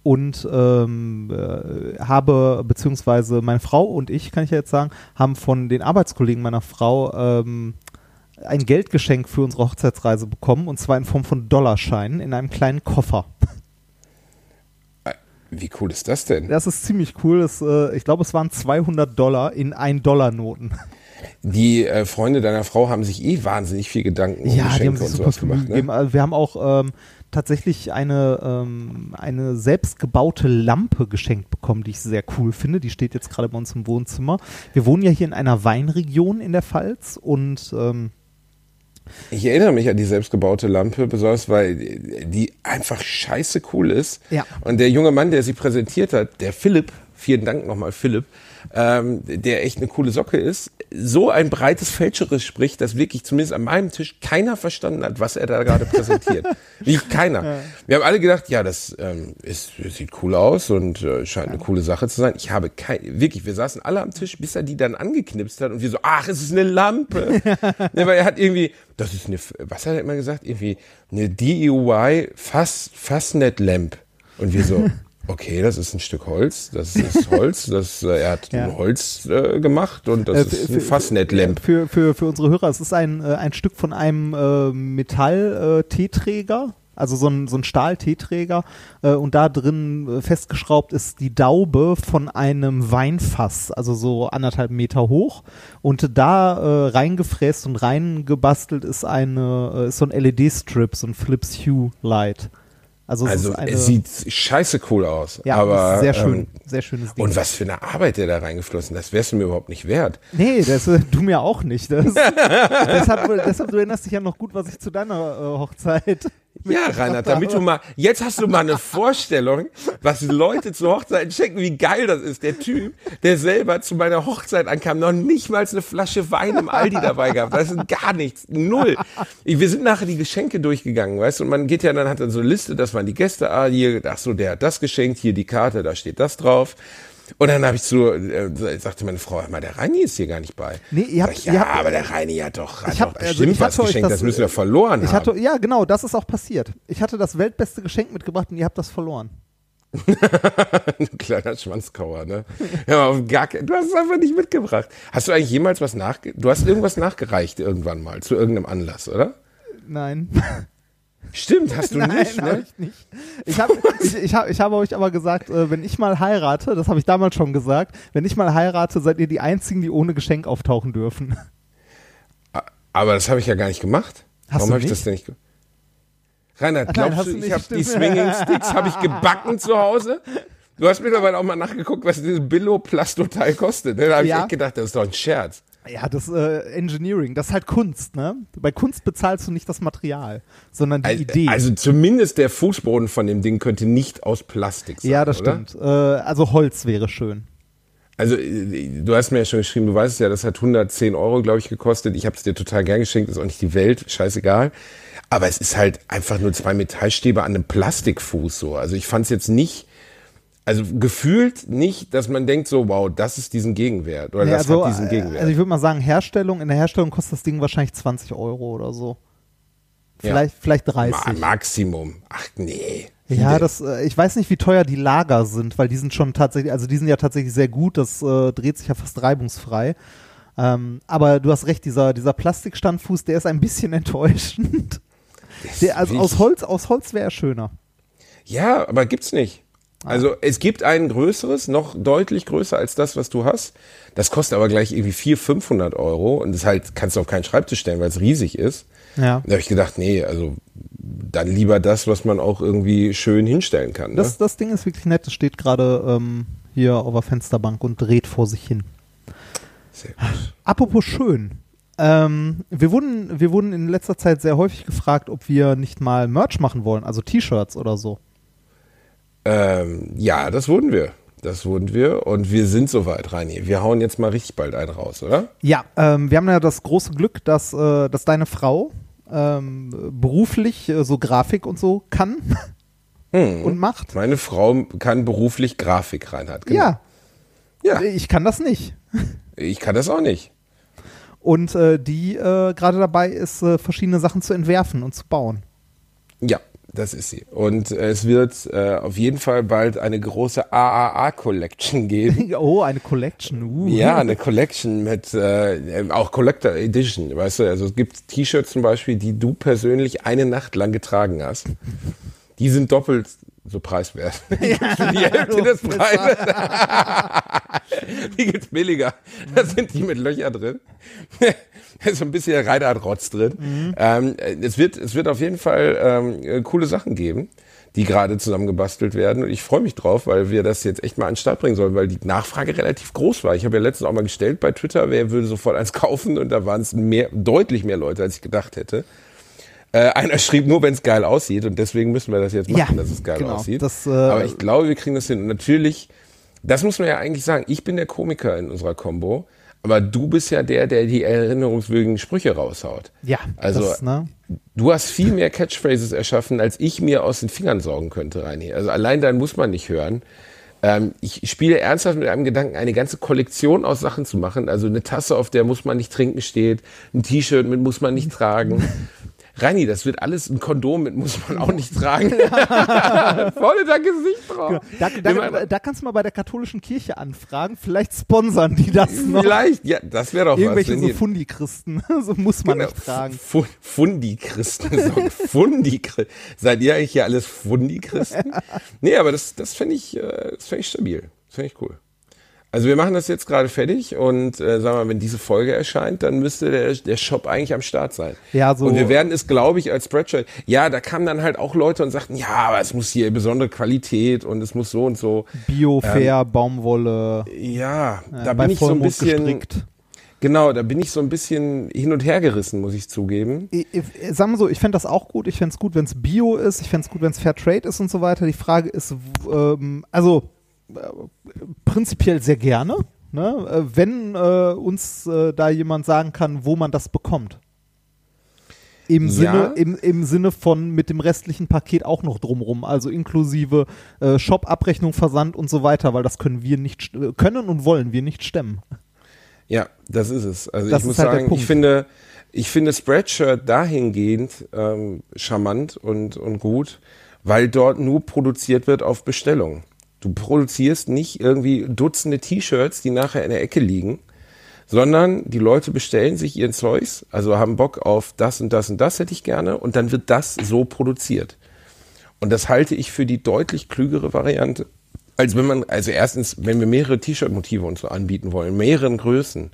und ähm, äh, habe beziehungsweise meine Frau und ich, kann ich ja jetzt sagen, haben von den Arbeitskollegen meiner Frau ähm, ein Geldgeschenk für unsere Hochzeitsreise bekommen und zwar in Form von Dollarscheinen in einem kleinen Koffer. Wie cool ist das denn? Das ist ziemlich cool. Das, äh, ich glaube, es waren 200 Dollar in 1-Dollar-Noten. Die äh, Freunde deiner Frau haben sich eh wahnsinnig viel Gedanken um Ja, die haben Geschenke sich und super sowas gemacht. Ne? Also wir haben auch ähm, tatsächlich eine, ähm, eine selbstgebaute Lampe geschenkt bekommen, die ich sehr cool finde. Die steht jetzt gerade bei uns im Wohnzimmer. Wir wohnen ja hier in einer Weinregion in der Pfalz und ähm, Ich erinnere mich an die selbstgebaute Lampe, besonders weil die einfach scheiße cool ist. Ja. Und der junge Mann, der sie präsentiert hat, der Philipp, vielen Dank nochmal Philipp, ähm, der echt eine coole Socke ist, so ein breites Fälscheres spricht, dass wirklich zumindest an meinem Tisch keiner verstanden hat, was er da gerade präsentiert. *laughs* Wirklich keiner. Wir haben alle gedacht, ja, das ähm, ist, sieht cool aus und äh, scheint eine coole Sache zu sein. Ich habe kein, wirklich, wir saßen alle am Tisch, bis er die dann angeknipst hat und wir so, ach, es ist eine Lampe. *laughs* ne, weil er hat irgendwie, das ist eine, was hat er immer gesagt? Irgendwie eine DIY Fass, Fassnet Lamp. Und wir so, *laughs* okay, das ist ein Stück Holz, das ist *laughs* Holz, das, äh, er hat Ja. Holz äh, gemacht und das Äh, ist ein Fassnet Lamp. für, für, für unsere Hörer, es ist ein, äh, ein Stück von einem äh, Metall-Teeträger. Also so ein, so ein Stahl-Teeträger äh, und da drin äh, festgeschraubt ist die Daube von einem Weinfass, also so anderthalb Meter hoch. Und da reingefräst und reingebastelt ist eine, ist so ein LED-Strip, so ein Philips Hue Light. Also, es Also ist eine, es sieht scheiße cool aus. ja, aber sehr schön, Ähm, sehr schönes Ding. und was für eine Arbeit der da reingeflossen, das wärst du mir überhaupt nicht wert. Nee, das, äh, du mir auch nicht. Das, *laughs* deshalb, deshalb, du erinnerst dich ja noch gut, was ich zu deiner äh, Hochzeit. Ja, Reinhard, damit du mal, jetzt hast du mal eine Vorstellung, was Leute zur Hochzeit schenken, wie geil das ist. Der Typ, der selber zu meiner Hochzeit ankam, noch nicht mal eine Flasche Wein im Aldi dabei gehabt. Das ist gar nichts. Null. Wir sind nachher die Geschenke durchgegangen, weißt du, und man geht ja dann, hat dann so eine Liste, das waren die Gäste, ah, hier, ach so, der hat das geschenkt, hier die Karte, da steht das drauf. Und dann habe ich so, äh, sagte meine Frau, mal, der Reini ist hier gar nicht bei. Nee, ihr habt- ich, ja, ihr habt- aber der Reini hat doch, hat Ich hab- doch also bestimmt ich was geschenkt, das- das, müssen wir verloren Ich haben. hatte, ja, genau, das ist auch passiert. Ich hatte das weltbeste Geschenk mitgebracht und ihr habt das verloren. Ein *laughs* kleiner Schwanzkauer, ne? Ja, gar du hast es einfach nicht mitgebracht. Hast du eigentlich jemals was nachge... Du hast irgendwas nachgereicht irgendwann mal, zu irgendeinem Anlass, oder? Nein. Stimmt, hast du *laughs* Nein, nicht, hab ne? ich nicht. Ich, hab, ich, ich, hab, ich habe euch aber gesagt, äh, wenn ich mal heirate, das habe ich damals schon gesagt, wenn ich mal heirate, seid ihr die Einzigen, die ohne Geschenk auftauchen dürfen. Aber das habe ich ja gar nicht gemacht. Hast Warum du habe ich nicht? das denn nicht gemacht? Reinhard, Ach nein, glaubst hast du, du ich nicht, habe die. Swinging Sticks habe ich gebacken zu Hause? Du hast mittlerweile auch mal nachgeguckt, was dieses Billo-Plastoteil kostet. Ne? Da habe Ja. ich echt gedacht, das ist doch ein Scherz. Ja, das äh, Engineering, das ist halt Kunst, ne? Bei Kunst bezahlst du nicht das Material, sondern die Also, Idee. also zumindest der Fußboden von dem Ding könnte nicht aus Plastik sein. ja, das oder? stimmt. Äh, also Holz wäre schön. Also, äh, du hast mir ja schon geschrieben, du weißt es ja, das hat 110 Euro, glaube ich, gekostet. Ich habe es dir total gern geschenkt, ist auch nicht die Welt, scheißegal. Aber es ist halt einfach nur zwei Metallstäbe an einem Plastikfuß so. Also ich fand es jetzt nicht, also gefühlt nicht, dass man denkt so, wow, das ist diesen Gegenwert oder Nee, das also, hat diesen äh, Gegenwert. also ich würde mal sagen, Herstellung, in der Herstellung kostet das Ding wahrscheinlich 20 Euro oder so. Vielleicht, vielleicht 30. Ma Maximum. Ach nee. Ja, denn? das, äh, ich weiß nicht, wie teuer die Lager sind, weil die sind schon tatsächlich, also die sind ja tatsächlich sehr gut, das äh, dreht sich ja fast reibungsfrei. Ähm, aber du hast recht, dieser, dieser Plastikstandfuß, der ist ein bisschen *laughs* enttäuschend. Der, also aus Holz, aus Holz wäre er schöner. Ja, aber gibt's nicht. Also es gibt ein größeres, noch deutlich größer als das, was du hast. Das kostet aber gleich irgendwie 400, 500 Euro und das halt kannst du auf keinen Schreibtisch stellen, weil es riesig ist. Ja. Da habe ich gedacht, nee, also dann lieber das, was man auch irgendwie schön hinstellen kann. Ne? Das, das Ding ist wirklich nett, das steht gerade ähm, hier auf der Fensterbank und dreht vor sich hin. Sehr gut. Apropos schön. Ähm, wir, wurden, wir wurden in letzter Zeit sehr häufig gefragt, ob wir nicht mal Merch machen wollen, also T-Shirts oder so. Ähm, ja, das wurden wir. Das wurden wir und wir sind soweit, Reini. Wir hauen jetzt mal richtig bald einen raus, oder? Ja, ähm, wir haben ja das große Glück, dass, äh, dass deine Frau ähm, beruflich äh, so Grafik und so kann *laughs* und macht. Meine Frau kann beruflich Grafik, Reinhard. Genau. Ja, ja, ich kann das nicht. ich kann das auch nicht. Und äh, die äh, gerade dabei ist, äh, verschiedene Sachen zu entwerfen und zu bauen. Ja, das ist sie. Und es wird äh, auf jeden Fall bald eine große AAA-Collection geben. *laughs* Oh, eine Collection. Uh. Ja, eine Collection mit äh, auch Collector Edition, weißt du, also es gibt T-Shirts zum Beispiel, die du persönlich eine Nacht lang getragen hast. Die sind doppelt so preiswert. *laughs* Für die Hälfte des Preises. *laughs* die gibt's billiger. Da sind die mit Löcher drin. *laughs* Da ist so ein bisschen Reinhard-Rotz drin. Ähm, es, wird, es wird auf jeden Fall ähm, äh, coole Sachen geben, die gerade zusammengebastelt werden. Und ich freue mich drauf, weil wir das jetzt echt mal an den Start bringen sollen, weil die Nachfrage relativ groß war. Ich habe ja letztens auch mal gestellt bei Twitter, wer würde sofort eins kaufen und da waren es mehr, deutlich mehr Leute, als ich gedacht hätte. Äh, einer schrieb nur, wenn es geil aussieht und deswegen müssen wir das jetzt machen, Ja, dass es geil genau. aussieht. Das, äh, Aber ich glaube, wir kriegen das hin. Und natürlich, das muss man ja eigentlich sagen, ich bin der Komiker in unserer Combo, aber du bist ja der, der die erinnerungswürdigen Sprüche raushaut. Ja, Also das, ne? du hast viel mehr Catchphrases erschaffen, als ich mir aus den Fingern saugen könnte, Reini. Also allein dann muss man nicht hören. Ähm, ich spiele ernsthaft mit einem Gedanken, eine ganze Kollektion aus Sachen zu machen. Also eine Tasse, auf der muss man nicht trinken steht, ein T-Shirt mit muss man nicht tragen. *laughs* Reini, das wird alles ein Kondom mit muss man auch nicht tragen. *laughs* Voll dein Gesicht drauf. Da, Wir da, machen- da kannst du mal bei der katholischen Kirche anfragen. Vielleicht sponsern die das noch. Vielleicht, ja, das wäre doch Irgendwelche was. so wenn die- Fundi-Christen. *laughs* so muss man Genau, nicht tragen. Fu- Fundi-Christen. So, *laughs* Fundi Seid ihr eigentlich hier alles Fundi-Christen? Nee, aber das, das fände ich, äh, das fänd ich stabil. Das fände ich cool. Also wir machen das jetzt gerade fertig und äh, sagen wir mal, wenn diese Folge erscheint, dann müsste der, der Shop eigentlich am Start sein. Ja, so- Und wir werden es, glaube ich, als Spreadshirt. Ja, da kamen dann halt auch Leute und sagten, ja, aber es muss hier besondere Qualität und es muss so und so. Bio, fair, Baumwolle. Ja, äh, da bin ich so ein bisschen, gestrickt. genau, da bin ich so ein bisschen hin und her gerissen, muss ich zugeben. Ich, ich, sagen wir so, ich fände das auch gut. Ich fände es gut, wenn es Bio ist. Ich fände es gut, wenn es Fair Trade ist und so weiter. Die Frage ist, ähm, also prinzipiell sehr gerne, ne? äh, wenn äh, uns äh, da jemand sagen kann, wo man das bekommt. Im Ja. Sinne, im, im Sinne von mit dem restlichen Paket auch noch drumrum, also inklusive äh, Shop, Abrechnung, Versand und so weiter, weil das können wir nicht, st- können und wollen wir nicht stemmen. Ja, das ist es. Also Das ich muss halt sagen, ich finde, ich finde Spreadshirt dahingehend ähm, charmant und, und gut, weil dort nur produziert wird auf Bestellung. Du produzierst nicht irgendwie Dutzende T-Shirts, die nachher in der Ecke liegen, sondern die Leute bestellen sich ihren Zeugs, also haben Bock auf das und das und das hätte ich gerne und dann wird das so produziert. Und das halte ich für die deutlich klügere Variante. Als wenn man, also erstens, wenn wir mehrere T-Shirt-Motive uns so anbieten wollen, mehreren Größen,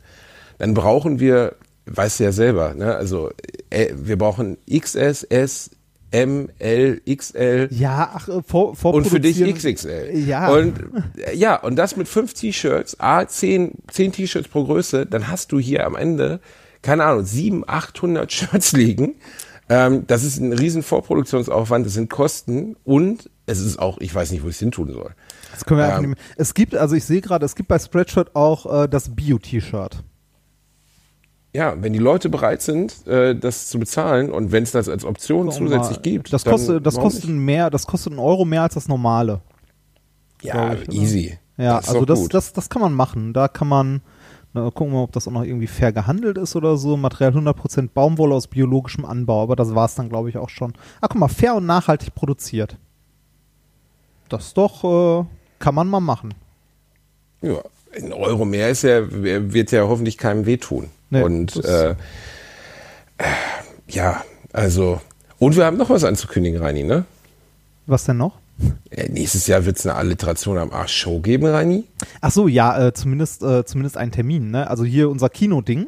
dann brauchen wir, weißt du ja selber, ne, also äh, wir brauchen XS, S, M, L, XL Ja, ach, äh, vor, und für dich XXL. Ja. Und äh, ja, und das mit fünf T-Shirts, A, zehn, zehn T-Shirts pro Größe, dann hast du hier am Ende, keine Ahnung, sieben, 800 *laughs* Shirts liegen. Ähm, das ist ein riesen Vorproduktionsaufwand, das sind Kosten und es ist auch, ich weiß nicht, wo ich es hin tun soll. Das können wir einfach Ähm, nehmen. Es gibt, also ich sehe gerade, es gibt bei Spreadshirt auch äh, das Bio-T-Shirt. Ja, wenn die Leute bereit sind, äh, das zu bezahlen und wenn es das als Option zusätzlich gibt, Das kostet, das kostet mehr, das kostet einen Euro mehr als das normale. ja ich, easy. Ja, das also das, das, das kann man machen. Da kann man, na, gucken wir mal, ob das auch noch irgendwie fair gehandelt ist oder so. Material 100% Baumwolle aus biologischem Anbau, aber das war es dann, glaube ich, auch schon. Ah, guck mal, fair und nachhaltig produziert. das doch, äh, kann man mal machen. Ja, ein Euro mehr ist ja, wird ja hoffentlich keinem wehtun. Nee, und äh, äh, ja, also. Und wir haben noch was anzukündigen, Reini, ne? Was denn noch? Äh, nächstes Jahr wird es eine Alliteration am Arsch Show geben, Reini. Ach so, ja, äh, zumindest, äh, zumindest ein Termin. Ne? Also hier unser Kinoding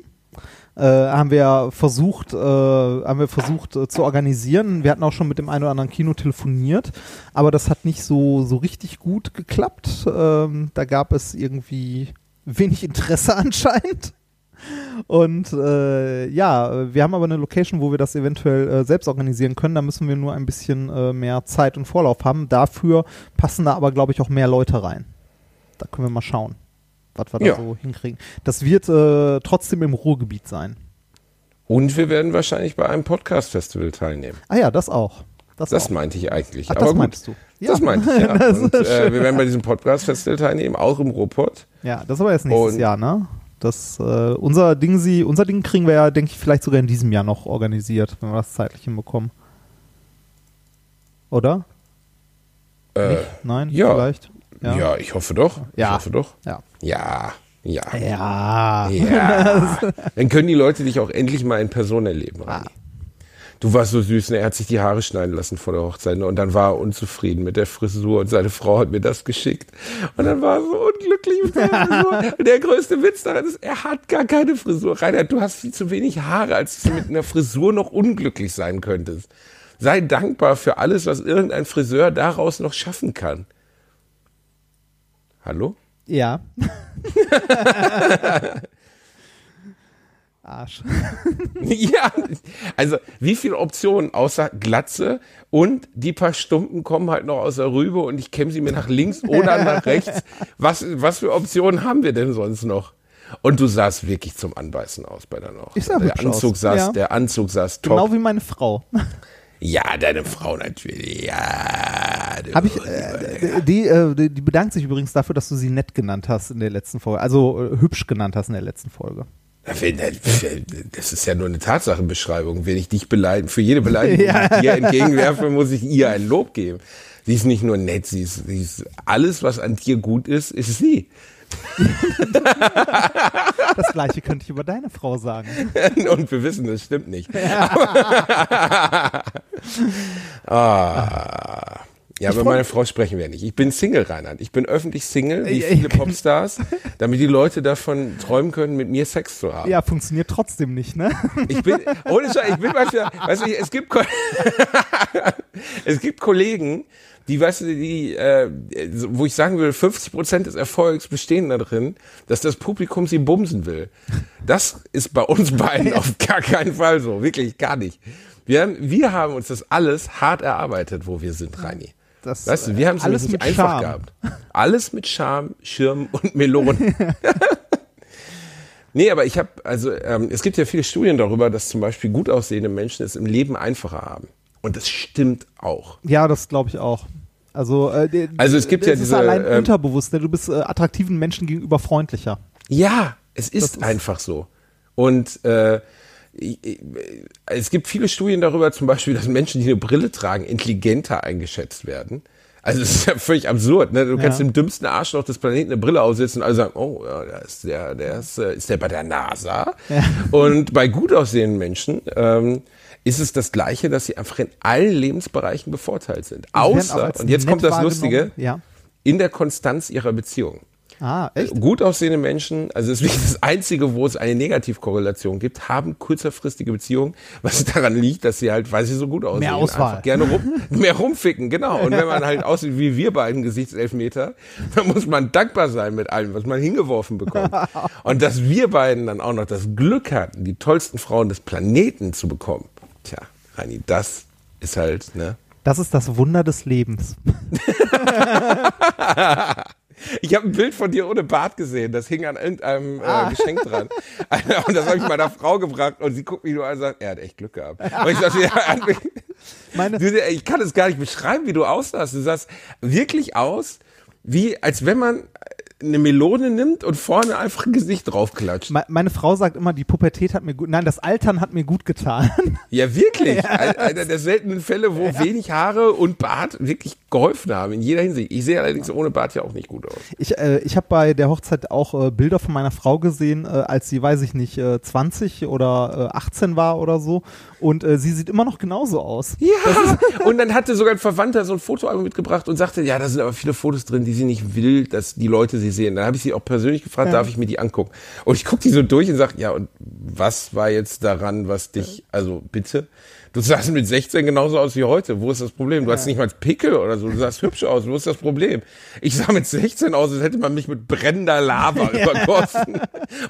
äh, haben wir versucht, äh, haben wir versucht äh, zu organisieren. Wir hatten auch schon mit dem einen oder anderen Kino telefoniert, aber das hat nicht so so richtig gut geklappt. Ähm, da gab es irgendwie wenig Interesse *laughs* anscheinend. Und äh, ja, wir haben aber eine Location, wo wir das eventuell äh, selbst organisieren können. Da müssen wir nur ein bisschen äh, mehr Zeit und Vorlauf haben. Dafür passen da aber, glaube ich, auch mehr Leute rein. Da können wir mal schauen, was wir Ja. da so hinkriegen. Das wird äh, trotzdem im Ruhrgebiet sein. Und wir werden wahrscheinlich bei einem Podcast-Festival teilnehmen. Ah ja, das auch. Das, Das auch. meinte ich eigentlich. Ach, Aber das gut, meinst du. Das meinte ich, ja. *laughs* Das Und äh, wir werden bei diesem Podcast-Festival teilnehmen, auch im Ruhrpott. Ja, das ist aber erst nächstes Und- Jahr, ne? Das, äh, unser Ding, sie, unser Ding kriegen wir ja, denke ich, vielleicht sogar in diesem Jahr noch organisiert, wenn wir das zeitlich hinbekommen. Oder? Äh, Nicht? Nein? ja. Vielleicht? ja. ich hoffe doch. Ja. Ich hoffe doch. Ja. Ja, ja. Ja. Ja. *laughs* Dann können die Leute dich auch endlich mal in Person erleben, Ah. Du warst so süß, ne? er hat sich die Haare schneiden lassen vor der Hochzeit ne? und dann war er unzufrieden mit der Frisur und seine Frau hat mir das geschickt und dann war er so unglücklich mit seiner Frisur. *laughs* Und der größte Witz daran ist, er hat gar keine Frisur. Reinhard, du hast viel zu wenig Haare, als dass du mit einer Frisur noch unglücklich sein könntest. Sei dankbar für alles, was irgendein Friseur daraus noch schaffen kann. Hallo? Ja. *laughs* *laughs* Arsch. *laughs* Ja, also wie viele Optionen außer Glatze und die paar Stumpen kommen halt noch aus der Rübe und ich kämme sie mir nach links oder nach rechts. *laughs* Was, was für Optionen haben wir denn sonst noch? Und du sahst wirklich zum Anbeißen aus bei der noch. Ich sah der Anzug aus. saß, Ja. der Anzug saß top. Genau wie meine Frau. ja, deine Frau natürlich. Ja. Hab ich, äh, die, äh, die die bedankt sich übrigens dafür, dass du sie nett genannt hast in der letzten Folge. Also äh, hübsch genannt hast in der letzten Folge. Das ist ja nur eine Tatsachenbeschreibung. Wenn ich dich beleidigen, für jede Beleidigung, die ich dir entgegenwerfe, muss ich ihr ein Lob geben. Sie ist nicht nur nett, sie ist, sie ist alles, was an dir gut ist, ist sie. Das gleiche könnte ich über deine Frau sagen. *laughs* Und wir wissen, das stimmt nicht. *laughs* ah. Ja, über meine Frau sprechen wir nicht. Ich bin Single, Reinhard. Ich bin öffentlich Single, wie viele. Popstars, *laughs* damit die Leute davon träumen können, mit mir Sex zu haben. Ja, funktioniert trotzdem nicht, ne? Ich bin, ohne Scheiß, ich bin manchmal, weißt du, es gibt, *laughs* es gibt Kollegen, die, weißt du, die, äh, wo ich sagen will, 50 Prozent des Erfolgs bestehen darin, dass das Publikum sie bumsen will. Das ist bei uns beiden auf gar keinen Fall so, wirklich gar nicht. Wir haben, wir haben uns das alles hart erarbeitet, wo wir sind, Reini. Das, Weißt du, wir haben es alles nicht mit einfach Charme. gehabt. Alles mit Charme, Schirm und Melonen. *laughs* nee, aber ich habe, also ähm, es gibt ja viele Studien darüber, dass zum Beispiel gut aussehende Menschen es im Leben einfacher haben. Und das stimmt auch. Ja, das glaube ich auch. Also, äh, Also es gibt ja diese, allein ähm, unterbewusst. Ne? Du bist äh, attraktiven Menschen gegenüber freundlicher. Ja, es ist, ist- einfach so. Und äh, es gibt viele Studien darüber, zum Beispiel, dass Menschen, die eine Brille tragen, intelligenter eingeschätzt werden. Also es ist ja völlig absurd. Ne? Du kannst Ja. dem dümmsten Arschloch des Planeten eine Brille aufsetzen und alle sagen, oh, ja, der ist der, der ist, äh, ist der bei der NASA. Und bei gut aussehenden Menschen ähm, ist es das Gleiche, dass sie einfach in allen Lebensbereichen bevorteilt sind. Außer, und jetzt kommt das Lustige. Ja. in der Konstanz ihrer Beziehung. Ah, echt? Gut aussehende Menschen, also das ist das Einzige, wo es eine Negativkorrelation gibt, haben kurzerfristige Beziehungen, was daran liegt, dass sie halt, weil sie so gut aussehen, Mehr Auswahl. einfach gerne rum, *laughs* mehr rumficken, genau. Und wenn man halt aussieht wie wir beiden Gesichtselfmeter, dann muss man dankbar sein mit allem, was man hingeworfen bekommt. *laughs* Und dass wir beiden dann auch noch das Glück hatten, die tollsten Frauen des Planeten zu bekommen, tja, Reini, das ist halt, ne, Das ist das Wunder des Lebens. *laughs* Ich habe ein Bild von dir ohne Bart gesehen. Das hing an irgendeinem äh, Geschenk dran. *laughs* Und das habe ich meiner Frau gebracht und sie guckt mich nur an und sagt, er hat echt Glück gehabt. Und ich sagte, *laughs* Meine, ich kann es gar nicht beschreiben, wie du aussahst. Du sahst wirklich aus, wie als wenn man eine Melone nimmt und vorne einfach ein Gesicht draufklatscht. Me meine Frau sagt immer, die Pubertät hat mir gut, nein, das Altern hat mir gut getan. Ja, wirklich. *laughs* Ein- Einer der seltenen Fälle, wo wenig Haare und Bart wirklich geholfen haben, in jeder Hinsicht. Ich sehe allerdings ohne Bart ja auch nicht gut aus. Ich, äh, ich habe bei der Hochzeit auch äh, Bilder von meiner Frau gesehen, äh, als sie, weiß ich nicht, äh, 20 oder äh, 18 war oder so. Und äh, sie sieht immer noch genauso aus. Ja, *laughs* und dann hatte sogar ein Verwandter so ein Fotoalbum mitgebracht und sagte, ja, da sind aber viele Fotos drin, die sie nicht will, dass die Leute sie sehen. Dann habe ich sie auch persönlich gefragt, darf ich mir die angucken? Und ich gucke die so durch und sage, ja, und was war jetzt daran, was dich, also bitte? Du sahst mit 16 genauso aus wie heute. Wo ist das Problem? Du hast nicht mal Pickel oder so. Du sahst hübsch aus. Wo ist das Problem? Ich sah mit 16 aus, als hätte man mich mit brennender Lava *laughs* *laughs* übergossen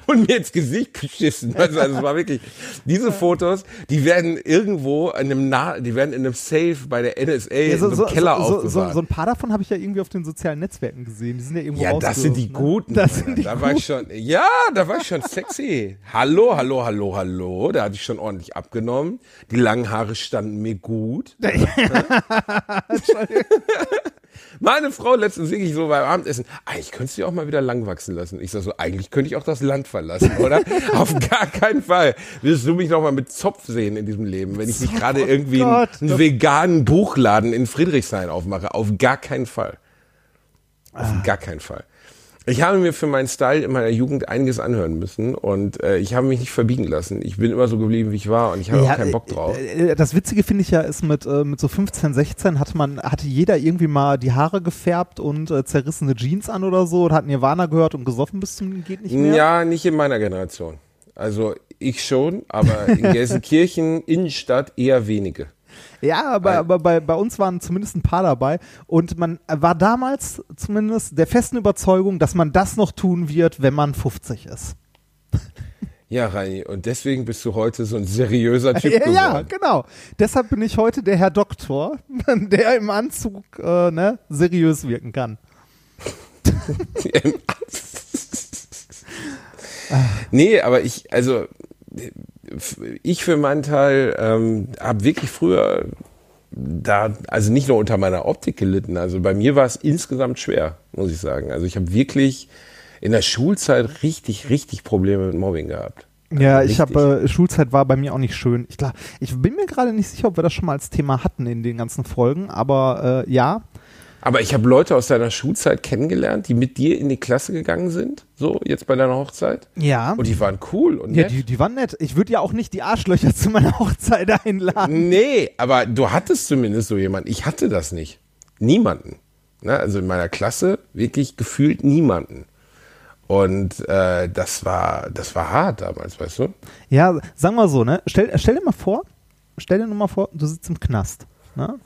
und mir ins Gesicht geschissen. Also, also es war wirklich, diese Fotos, die werden irgendwo in einem, Na die werden in einem Safe bei der NSA in so, einem Keller so, so, aufbewahrt. so ein paar davon habe ich ja irgendwie auf den sozialen Netzwerken gesehen. Die sind ja irgendwo Ja, das sind die ne? guten. Das sind die da war ich schon, ja, da war ich schon sexy. Hallo, hallo, hallo, hallo. Da hatte ich schon ordentlich abgenommen. Die langen Haare standen mir gut. *laughs* Meine Frau letztens wirklich so beim Abendessen, eigentlich könntest du die auch mal wieder lang wachsen lassen. Ich sag so, eigentlich könnte ich auch das Land verlassen, oder? *laughs* Auf gar keinen Fall. Willst du mich noch mal mit Zopf sehen in diesem Leben, wenn ich nicht gerade irgendwie einen, Gott, einen das- veganen Buchladen in Friedrichshain aufmache? Auf gar keinen Fall. Auf gar keinen Fall. Ich habe mir für meinen Style in meiner Jugend einiges anhören müssen und äh, ich habe mich nicht verbiegen lassen. Ich bin immer so geblieben, wie ich war und ich habe Ja, auch keinen Bock drauf. äh, äh, Das Witzige finde ich ja ist mit, äh, mit so 15, 16 hatte man, hatte jeder irgendwie mal die Haare gefärbt und äh, zerrissene Jeans an oder so und hat Nirvana gehört und gesoffen bis zum geht nicht mehr. Ja, nicht in meiner Generation. Also ich schon, aber in *laughs* Gelsenkirchen, Innenstadt eher wenige. Ja, aber, Weil- aber bei, bei uns waren zumindest ein paar dabei und man war damals zumindest der festen Überzeugung, dass man das noch tun wird, wenn man 50 ist. Ja, Reini, und deswegen bist du heute so ein seriöser Typ Ja, geworden. ja, genau. Deshalb bin ich heute der Herr Doktor, *laughs* der im Anzug äh, ne, seriös wirken kann. *laughs* nee, aber ich, also ich für meinen Teil ähm, habe wirklich früher da, also nicht nur unter meiner Optik gelitten, also bei mir war es insgesamt schwer, muss ich sagen. Also ich habe wirklich in der Schulzeit richtig, richtig Probleme mit Mobbing gehabt. Ja, Also ich habe äh, Schulzeit war bei mir auch nicht schön. Ich, glaub, ich bin mir gerade nicht sicher, ob wir das schon mal als Thema hatten in den ganzen Folgen, aber äh, ja. Aber ich habe Leute aus deiner Schulzeit kennengelernt, die mit dir in die Klasse gegangen sind, so jetzt bei deiner Hochzeit. Ja. Und die waren cool und ja, nett. die, die waren nett. Ich würde ja auch nicht die Arschlöcher *laughs* zu meiner Hochzeit einladen. Nee, aber du hattest zumindest so jemanden. Ich hatte das nicht. Niemanden. Ne? Also in meiner Klasse wirklich gefühlt niemanden. Und äh, das war, das war hart damals, weißt du? Ja, sagen wir so, ne? Stell, stell dir mal vor, stell dir nur mal vor, du sitzt im Knast, ne?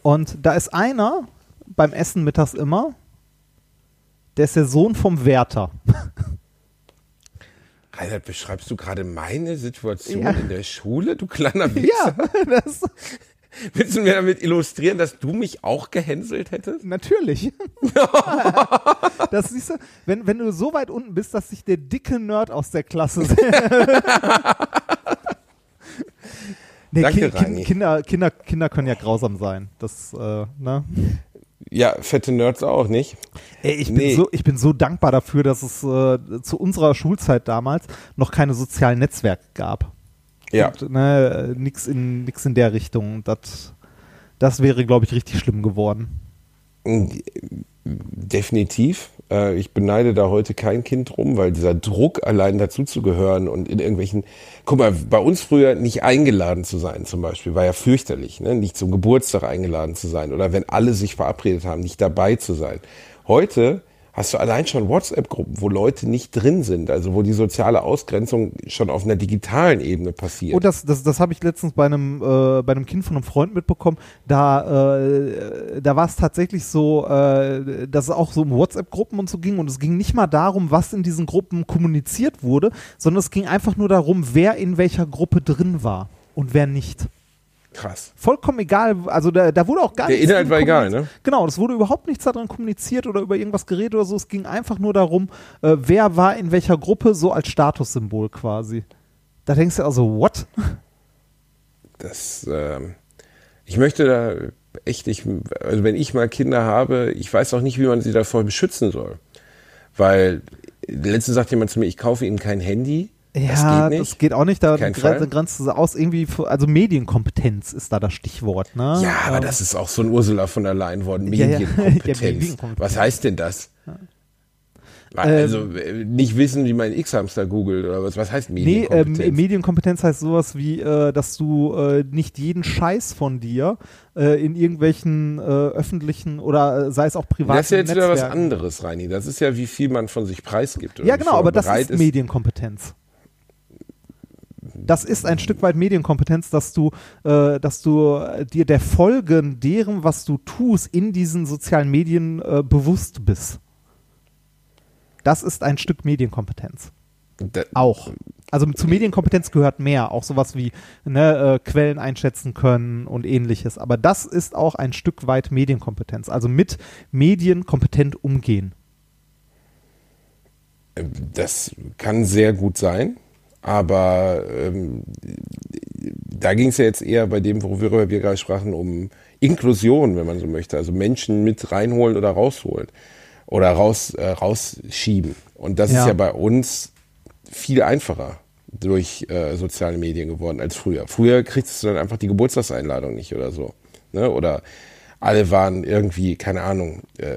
Und da ist einer beim Essen mittags immer, der ist der Sohn vom Wärter. *laughs* Reinhard, beschreibst du gerade meine Situation Ja. in der Schule, du kleiner *laughs* Wichser? Ja, das *laughs* Willst du mir damit illustrieren, dass du mich auch gehänselt hättest? natürlich. das siehst du, wenn, wenn du so weit unten bist, dass sich der dicke Nerd aus der Klasse Nee, Danke, Ki- Reini. Kinder, Kinder, Kinder können ja grausam sein. Das, äh, ne? Ja, fette Nerds auch, nicht? Ey, ich, bin Nee. so, ich bin so dankbar dafür, dass es äh, zu unserer Schulzeit damals noch keine sozialen Netzwerke gab. Ja. Und, ne, nix in, nix in der Richtung. Das, das wäre, glaube ich, richtig schlimm geworden. Definitiv. Äh, Ich beneide da heute kein Kind drum, weil dieser Druck, allein dazuzugehören und in irgendwelchen, guck mal, bei uns früher nicht eingeladen zu sein zum Beispiel, war ja fürchterlich, ne? nicht zum Geburtstag eingeladen zu sein oder wenn alle sich verabredet haben, nicht dabei zu sein. Heute hast du allein schon WhatsApp-Gruppen, wo Leute nicht drin sind, also wo die soziale Ausgrenzung schon auf einer digitalen Ebene passiert. Und das, das, das habe ich letztens bei einem, äh, bei einem Kind von einem Freund mitbekommen. Da, äh, da war es tatsächlich so, äh, dass es auch so um WhatsApp-Gruppen und so ging. Und es ging nicht mal darum, was in diesen Gruppen kommuniziert wurde, sondern es ging einfach nur darum, wer in welcher Gruppe drin war und wer nicht. Krass. Vollkommen egal, also da, da wurde auch gar Der nichts Inhalt drin war egal, ne? Genau, es wurde überhaupt nichts daran kommuniziert oder über irgendwas geredet oder so. Es ging einfach nur darum, äh, wer war in welcher Gruppe, so als Statussymbol quasi. Da denkst du also, what? das, ähm, ich möchte da echt, ich, also wenn ich mal Kinder habe, ich weiß auch nicht, wie man sie davor beschützen soll. Weil letztens sagt jemand zu mir, ich kaufe Ihnen kein Handy. Das Ja, geht das geht auch nicht. Da grenzt, grenzt es aus irgendwie, also Medienkompetenz ist da das Stichwort, ne? ja, aber Ähm, das ist auch so ein Ursula von der Leyen Wort. Ja, ja. *laughs* Medienkompetenz. Ja, Medienkompetenz. Was heißt denn das? Also äh, nicht wissen, wie man X-Hamster googelt oder was. Was heißt Nee, ähm, Medienkompetenz? Medienkompetenz heißt sowas wie, äh, dass du äh, nicht jeden Scheiß von dir äh, in irgendwelchen äh, öffentlichen oder äh, sei es auch privaten das ist ja jetzt wieder was Netzwerken- anderes, Reini. Das ist ja, wie viel man von sich preisgibt. Ja, genau, aber das ist Medienkompetenz. Das ist ein Stück weit Medienkompetenz, dass du, äh, dass du äh, dir der Folgen deren, was du tust, in diesen sozialen Medien äh, bewusst bist. Das ist ein Stück Medienkompetenz. Da, Auch. Also zu Medienkompetenz gehört mehr, auch sowas wie ne, äh, Quellen einschätzen können und ähnliches. Aber das ist auch ein Stück weit Medienkompetenz. Also mit Medien kompetent umgehen. Das kann sehr gut sein, aber ähm, da ging es ja jetzt eher bei dem, worüber wir gerade sprachen, um Inklusion, wenn man so möchte. Also Menschen mit reinholen oder rausholen oder raus, äh, rausschieben. Und das Ja. ist ja bei uns viel einfacher durch äh, soziale Medien geworden als früher. Früher kriegst du dann einfach die Geburtstagseinladung nicht oder so. Ne? Oder alle waren irgendwie, keine Ahnung, äh,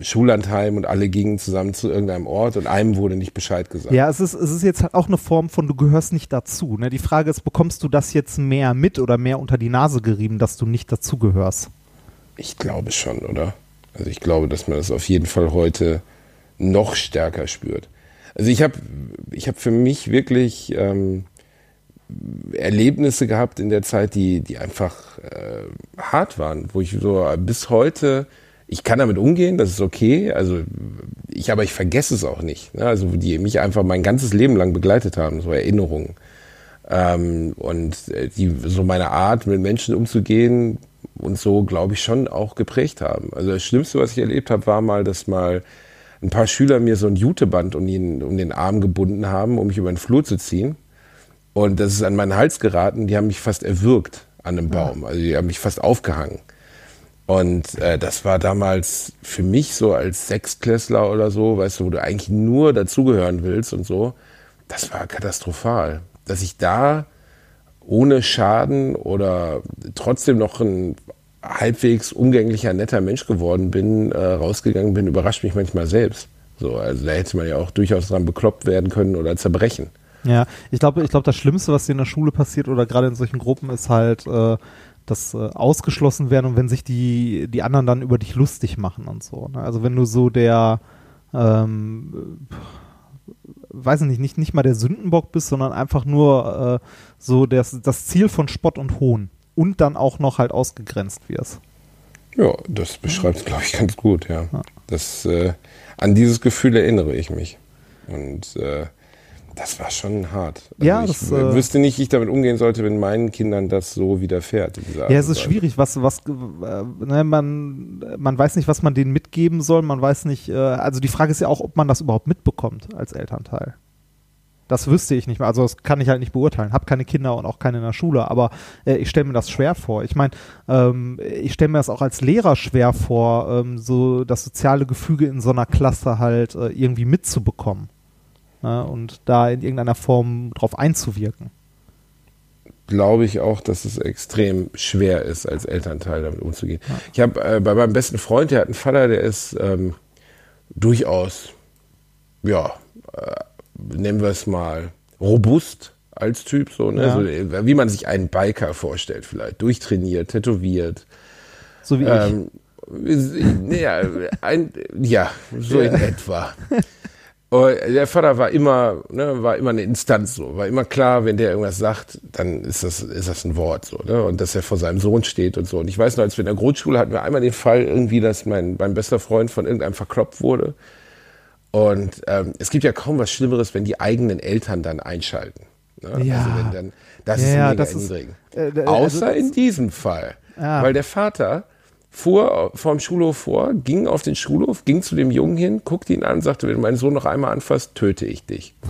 Schullandheim und alle gingen zusammen zu irgendeinem Ort und einem wurde nicht Bescheid gesagt. Ja, es ist, es ist jetzt halt auch eine Form von, du gehörst nicht dazu. Ne? Die Frage ist, bekommst du das jetzt mehr mit oder mehr unter die Nase gerieben, dass du nicht dazugehörst? Ich glaube schon, oder? Also ich glaube, dass man das auf jeden Fall heute noch stärker spürt. Also ich habe ich hab für mich wirklich ähm, Erlebnisse gehabt in der Zeit, die, die einfach äh, hart waren, wo ich so bis heute, ich kann damit umgehen, das ist okay, also ich, aber ich vergesse es auch nicht. Ne? Also die mich einfach mein ganzes Leben lang begleitet haben, so Erinnerungen. Ähm, und äh, die so meine Art, mit Menschen umzugehen und so, glaube ich, schon auch geprägt haben. Also das Schlimmste, was ich erlebt habe, war mal, dass mal ein paar Schüler mir so ein Juteband um den, um den Arm gebunden haben, um mich über den Flur zu ziehen. Und das ist an meinen Hals geraten, die haben mich fast erwürgt an einem Baum. Also die haben mich fast aufgehangen. Und äh, das war damals für mich so als Sechstklässler oder so, weißt du, wo du eigentlich nur dazugehören willst und so, das war katastrophal. Dass ich da ohne Schaden oder trotzdem noch ein halbwegs umgänglicher, netter Mensch geworden bin, äh, rausgegangen bin, überrascht mich manchmal selbst. So, also da hätte man ja auch durchaus dran bekloppt werden können oder zerbrechen. Ja, ich glaube, ich glaube, das Schlimmste, was dir in der Schule passiert oder gerade in solchen Gruppen, ist halt, äh, das äh, ausgeschlossen werden und wenn sich die, die anderen dann über dich lustig machen und so. Ne? Also wenn du so der, ähm, äh, weiß ich nicht, nicht, nicht mal der Sündenbock bist, sondern einfach nur äh, so das, das Ziel von Spott und Hohn und dann auch noch halt ausgegrenzt wirst. Ja, das beschreibt es, glaube ich, ganz gut, ja. Das, äh, an dieses Gefühl erinnere ich mich. Und äh, das war schon hart. Also Ja, ich das, äh, wüsste nicht, wie ich damit umgehen sollte, wenn meinen Kindern das so widerfährt. Ja, es ist schwierig, was, was, äh, ne, man, man weiß nicht, was man denen mitgeben soll, man weiß nicht, äh, also die Frage ist ja auch, ob man das überhaupt mitbekommt als Elternteil. Das wüsste ich nicht mehr, also das kann ich halt nicht beurteilen. Hab keine Kinder und auch keine in der Schule, aber äh, ich stelle mir das schwer vor. Ich meine, ähm, ich stelle mir das auch als Lehrer schwer vor, ähm, so das soziale Gefüge in so einer Klasse halt äh, irgendwie mitzubekommen. Ne, und da in irgendeiner Form drauf einzuwirken. glaube ich auch, dass es extrem schwer ist, als Elternteil damit umzugehen. Ich habe äh, bei meinem besten Freund, der hat einen Vater, der ist ähm, durchaus, ja, äh, nennen wir es mal, robust als Typ, so, ne? Ja. so, äh, wie man sich einen Biker vorstellt, vielleicht. Durchtrainiert, tätowiert. So wie ich. Ähm, ja, ein, ja, so in etwa. *laughs* Und der Vater war immer, ne, war immer eine Instanz so, war immer klar, wenn der irgendwas sagt, dann ist das, ist das ein Wort so, ne? Und dass er vor seinem Sohn steht und so. Und ich weiß noch, als wir in der Grundschule hatten wir einmal den Fall irgendwie, dass mein, mein bester Freund von irgendeinem verkloppt wurde. Und ähm, es gibt ja kaum was Schlimmeres, wenn die eigenen Eltern dann einschalten. Ne? Ja. Also wenn dann, das Ja, ist mega das ist- äh, äh, Außer also in diesem Fall. Ja. Weil der Vater fuhr vom Schulhof vor, ging auf den Schulhof, ging zu dem Jungen hin, guckte ihn an und sagte, wenn du meinen Sohn noch einmal anfasst, töte ich dich. *laughs*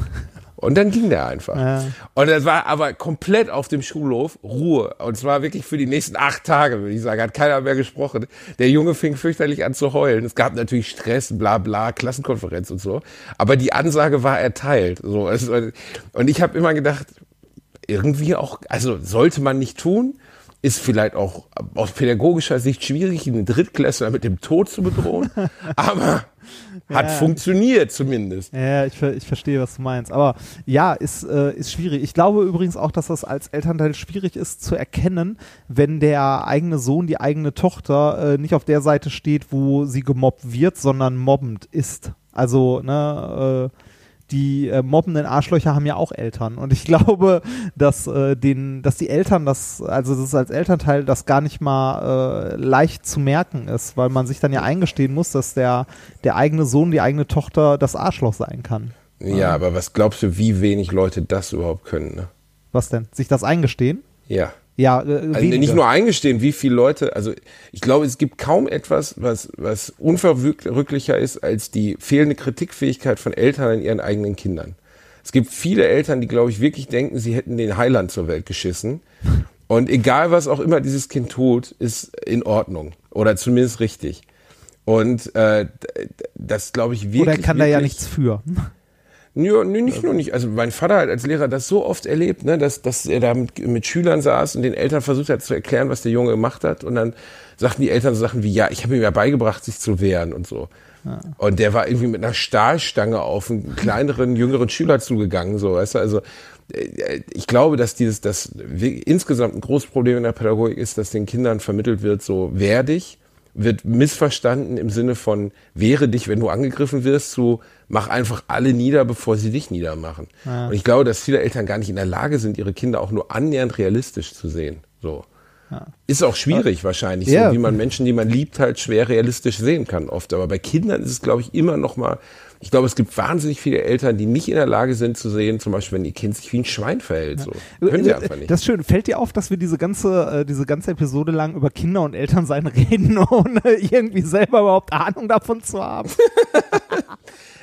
Und dann ging der einfach. Ja. Und es war aber komplett auf dem Schulhof Ruhe. Und zwar wirklich für die nächsten acht Tage, würde ich sagen. Hat keiner mehr gesprochen. Der Junge fing fürchterlich an zu heulen. Es gab natürlich Stress, bla bla, Klassenkonferenz und so. Aber die Ansage war erteilt. So, und ich habe immer gedacht, irgendwie auch, also sollte man nicht tun, ist vielleicht auch aus pädagogischer Sicht schwierig, einen Drittklässler mit dem Tod zu bedrohen. *laughs* aber hat Ja. funktioniert zumindest. Ja, ich, ich verstehe, was du meinst. Aber ja, ist, äh, ist schwierig. Ich glaube übrigens auch, dass das als Elternteil schwierig ist zu erkennen, wenn der eigene Sohn, die eigene Tochter äh, nicht auf der Seite steht, wo sie gemobbt wird, sondern mobbend ist. Also, ne, äh, die äh, mobbenden Arschlöcher haben ja auch Eltern. Und ich *laughs* glaube, dass, äh, den, dass die Eltern das, also das ist als Elternteil das gar nicht mal äh, leicht zu merken ist, weil man sich dann ja eingestehen muss, dass der, der eigene Sohn, die eigene Tochter das Arschloch sein kann. Ja, aber was glaubst du, wie wenig Leute das überhaupt können? Ne? Was denn? Sich das eingestehen? Ja. Ja, äh, Also nicht nur eingestehen, wie viele Leute, also ich glaube, es gibt kaum etwas, was, was unverrücklicher ist als die fehlende Kritikfähigkeit von Eltern an ihren eigenen Kindern. Es gibt viele Eltern, die, glaube ich, wirklich denken, sie hätten den Heiland zur Welt geschissen. Und egal, was auch immer dieses Kind tut, ist in Ordnung oder zumindest richtig. Und äh, das glaube ich wirklich. Oder kann da ja nichts für. Ja, nee, nicht nur nicht. Also mein Vater hat als Lehrer das so oft erlebt, ne, dass, dass er da mit, mit Schülern saß und den Eltern versucht hat zu erklären, was der Junge gemacht hat. Und dann sagten die Eltern so Sachen wie, ja, ich habe ihm ja beigebracht, sich zu wehren und so. Und der war irgendwie mit einer Stahlstange auf einen kleineren, jüngeren Schüler zugegangen, so, weißt du, also äh, ich glaube, dass dieses, das insgesamt ein großes Problem in der Pädagogik ist, dass den Kindern vermittelt wird, so wehr dich, wird missverstanden im Sinne von wehre dich, wenn du angegriffen wirst, zu mach einfach alle nieder, bevor sie dich niedermachen. Und ich glaube, dass viele Eltern gar nicht in der Lage sind, ihre Kinder auch nur annähernd realistisch zu sehen. So. Ist auch schwierig wahrscheinlich, Ja. so wie man Menschen, die man liebt, halt schwer realistisch sehen kann oft. Aber bei Kindern ist es, glaube ich, immer noch mal, ich glaube, es gibt wahnsinnig viele Eltern, die nicht in der Lage sind zu sehen, zum Beispiel, wenn ihr Kind sich wie ein Schwein verhält. So. Können sie einfach nicht. Das ist schön. Fällt dir auf, dass wir diese ganze, äh, diese ganze Episode lang über Kinder und Elternsein *laughs* reden, ohne irgendwie selber überhaupt Ahnung davon zu haben? *laughs*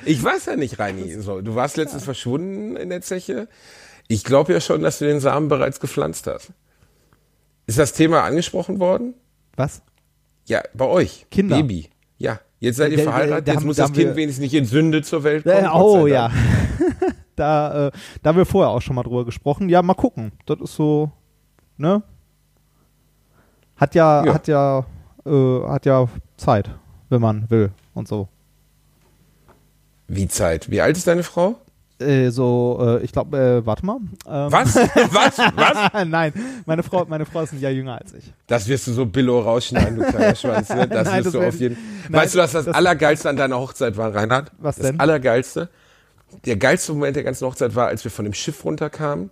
Ich weiß ja nicht, Reini. So, du warst letztens verschwunden in der Zeche. Ich glaube ja schon, dass du den Samen bereits gepflanzt hast. Ist das Thema angesprochen worden? Was? Ja, bei euch. Kinder. Baby. Ja. Jetzt seid ihr Da- da- verheiratet, da jetzt muss da das Kind wenigstens nicht in Sünde zur Welt kommen. Oh ja. *laughs* Da, äh, da haben wir vorher auch schon mal drüber gesprochen. Ja, mal gucken. Das ist so, ne? Hat ja, Ja. hat ja, äh, hat ja Zeit, wenn man will und so. Wie Zeit? Wie alt ist deine Frau? Äh, so, äh, ich glaube, äh, warte mal. Ähm, Was? Was? Was? *laughs* Nein, meine Frau, meine Frau ist ein Jahr jünger als ich. Das wirst du so billo rausschneiden, du kleiner *laughs* Schwanz. Ne? Das Nein, wirst das du auf jeden Nein, Weißt du, was das, das- Allergeilste an deiner Hochzeit war, Reinhard? Was das denn? Allergeilste? Der geilste Moment der ganzen Hochzeit war, als wir von dem Schiff runterkamen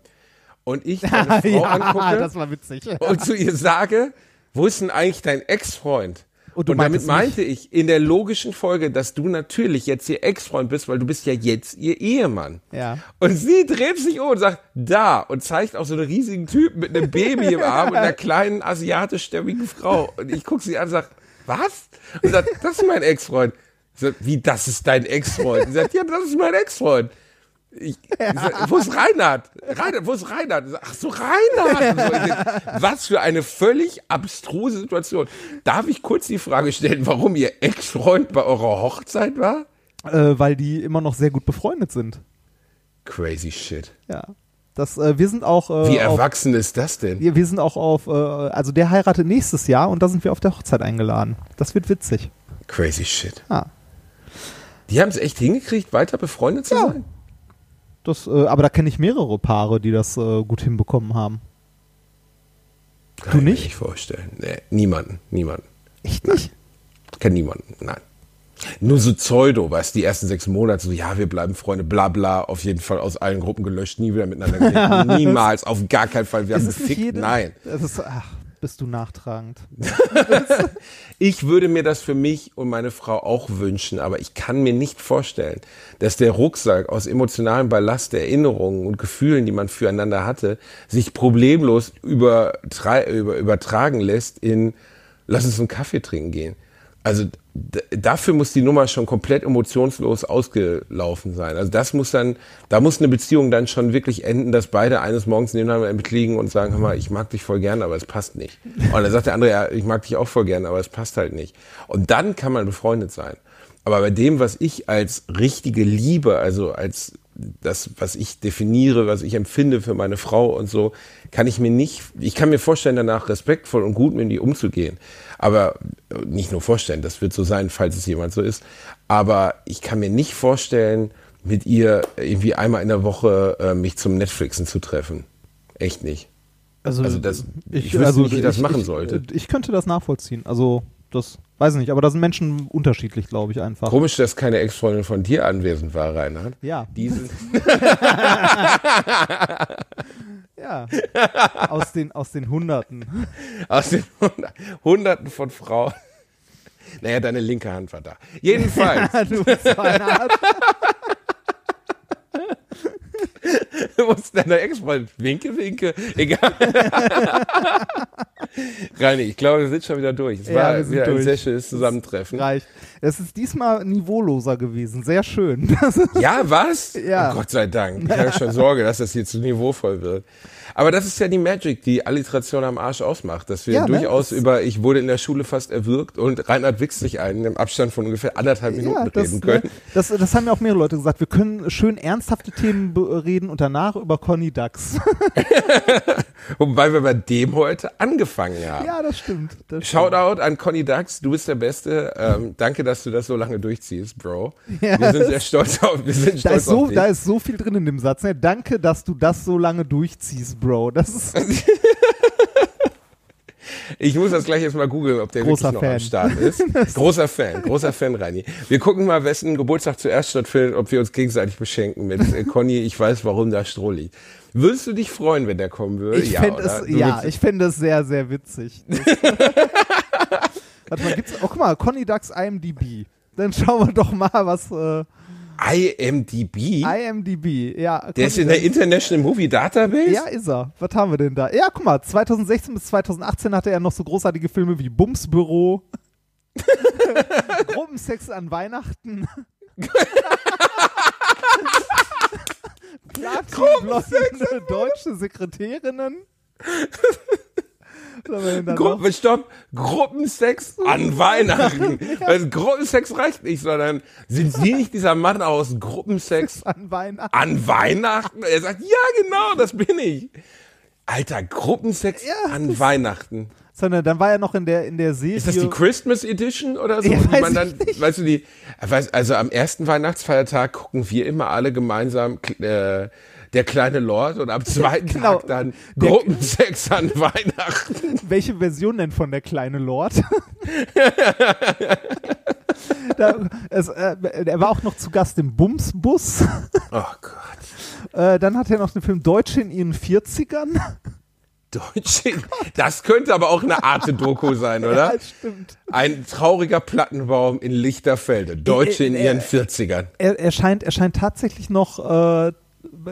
und ich deine *laughs* Frau angucke das war witzig. und zu ihr sage, wo ist denn eigentlich dein Ex-Freund? Und du Und damit meinte ich in der logischen Folge, dass du natürlich jetzt ihr Ex-Freund bist, weil du bist ja jetzt ihr Ehemann. Ja. Und sie dreht sich um und sagt, da, und zeigt auf so einen riesigen Typen mit einem Baby im Arm und einer *laughs* kleinen asiatischstämmigen Frau. Und ich gucke sie an und sag, was? Und sagt, das ist mein Ex-Freund. Ich sag, wie, das ist dein Ex-Freund? Sie sagt, ja, das ist mein Ex-Freund. Ich, ich sag, wo ist Reinhard? Reinhard, wo ist Reinhard? Ich Ach so, Reinhard. So. Ich Was für eine völlig abstruse Situation. Darf ich kurz die Frage stellen, warum Ihr Ex-Freund bei eurer Hochzeit war? Äh, weil die immer noch sehr gut befreundet sind. Crazy shit. Ja. Das, äh, wir sind auch. Äh, Wie auf, erwachsen ist das denn? wir, wir sind auch auf. Äh, also der heiratet nächstes Jahr und da sind wir auf der Hochzeit eingeladen. Das wird witzig. Crazy shit. Ah. Die haben es echt hingekriegt, weiter befreundet zu Ja. sein? Das, äh, aber da kenne ich mehrere Paare, die das äh, gut hinbekommen haben. Kann ich mir nicht? nicht vorstellen. Nee, niemanden, niemanden. Echt nicht? Kenn niemanden, nein. Nur so Pseudo, weißt die ersten sechs Monate, so, ja, wir bleiben Freunde, bla bla, auf jeden Fall aus allen Gruppen gelöscht, nie wieder miteinander geredet. *laughs* Niemals, auf gar keinen Fall, wir haben gefickt, nein. Es ist, ach, bist du nachtragend. *laughs* Ich würde mir das für mich und meine Frau auch wünschen, aber ich kann mir nicht vorstellen, dass der Rucksack aus emotionalem Ballast, Erinnerungen und Gefühlen, die man füreinander hatte, sich problemlos übertra über, übertragen lässt in lass uns einen Kaffee trinken gehen. Also dafür muss die Nummer schon komplett emotionslos ausgelaufen sein. Also das muss dann, da muss eine Beziehung dann schon wirklich enden, dass beide eines Morgens nebeneinander im Bett liegen und sagen, hör mal, ich mag dich voll gern, aber es passt nicht. Und dann sagt der andere, ja, ich mag dich auch voll gern, aber es passt halt nicht. Und dann kann man befreundet sein. Aber bei dem, was ich als richtige Liebe, also als das, was ich definiere, was ich empfinde für meine Frau und so, kann ich mir nicht, ich kann mir vorstellen, danach respektvoll und gut mit ihr umzugehen. Aber äh, nicht nur vorstellen, das wird so sein, falls es jemand so ist. Aber ich kann mir nicht vorstellen, mit ihr irgendwie einmal in der Woche äh, mich zum Netflixen zu treffen. Echt nicht. Also das- ich wüsste nicht, wie ich das machen sollte. Ich könnte das nachvollziehen. Also, das weiß ich nicht, aber da sind Menschen unterschiedlich, glaube ich, einfach. Komisch, dass keine Ex-Freundin von dir anwesend war, Reinhard. Ja. Diese, *laughs* Ja. aus, den, aus den Hunderten. aus den Hundert- Hunderten von Frauen. Naja, deine linke Hand war da. Jedenfalls. *laughs* du bist so *laughs* Du musst deiner Ex-Freundin winke, winke, egal. *laughs* Reini, ich glaube, wir sind schon wieder durch. Es Ja, war wir wieder ein durch. sehr schönes Zusammentreffen. Reicht. Es ist diesmal niveauloser gewesen. Sehr schön. *laughs* Ja, was? Ja. Oh Gott sei Dank. Ich habe schon Sorge, dass das hier zu niveauvoll wird. Aber das ist ja die Magic, die Alliteration am Arsch ausmacht, dass wir Ja, ne? durchaus Das- über ich wurde in der Schule fast erwürgt und Reinhard wichst sich ein im Abstand von ungefähr anderthalb Minuten ja, das, reden ne, können. das, das haben ja auch mehrere Leute gesagt. Wir können schön ernsthafte Themen reden und danach über Conny Dax. *laughs* *laughs* Wobei wir bei dem heute angefangen haben. ja, das stimmt. Das stimmt. Shoutout an Conny Dax, du bist der Beste. Ähm, danke, dass du das so lange durchziehst, Bro. Ja, wir sind sehr stolz auf, wir sind Da stolz ist, so, auf dich. da ist so viel drin in dem Satz. Ne? Danke, dass du das so lange durchziehst, Bro. Das ist *laughs* Ich muss das gleich jetzt mal googeln, ob der Großer wirklich noch am Fan. Start ist. *laughs* großer Fan, großer Fan, Reini. Wir gucken mal, wessen Geburtstag zuerst stattfindet, ob wir uns gegenseitig beschenken mit äh, Conny. Ich weiß, warum da Stroh liegt. Würdest du dich freuen, wenn der kommen würde? Ich ja, es, ja, ich fände es sehr, sehr witzig. *laughs* Warte mal, gibt's, oh guck mal, Conny Ducks IMDb. Dann schauen wir doch mal, was äh, IMDb? IMDb, ja. der ist in der International Movie Database? Ja, ist er. Was haben wir denn da? Ja, guck mal, 2016 bis 2018 hatte er noch so großartige Filme wie Bumsbüro, *laughs* Gruppensex an Weihnachten. *laughs* Platinblonde deutsche Sekretärinnen. Gruppe, stopp, Gruppensex an *laughs* Weihnachten. Also Gruppensex reicht nicht, sondern sind Sie nicht dieser Mann aus Gruppensex *laughs* an Weihnachten. an Weihnachten? Er sagt, ja genau, das bin ich. Alter, Gruppensex Ja, an Weihnachten. Sondern dann war er noch in der, in der Serie. Ist das die Christmas Edition oder so? *laughs* Ja, weiß man dann, ich nicht. weißt du, die, also am ersten Weihnachtsfeiertag gucken wir immer alle gemeinsam äh, der kleine Lord und am zweiten Genau. Tag dann Gruppensex an *laughs* Weihnachten. Welche Version denn von der kleine Lord? *laughs* da, es, äh, er war auch noch zu Gast im Bumsbus. Oh Gott. Äh, dann hat er noch den Film Deutsche in ihren 40ern. Deutsche, das könnte aber auch eine Art Doku sein, *laughs* oder? Ja, stimmt. Ein trauriger Plattenbaum in Lichterfelde. Deutsche in Äh, äh, ihren 40ern. Er, er, scheint, er scheint tatsächlich noch, äh,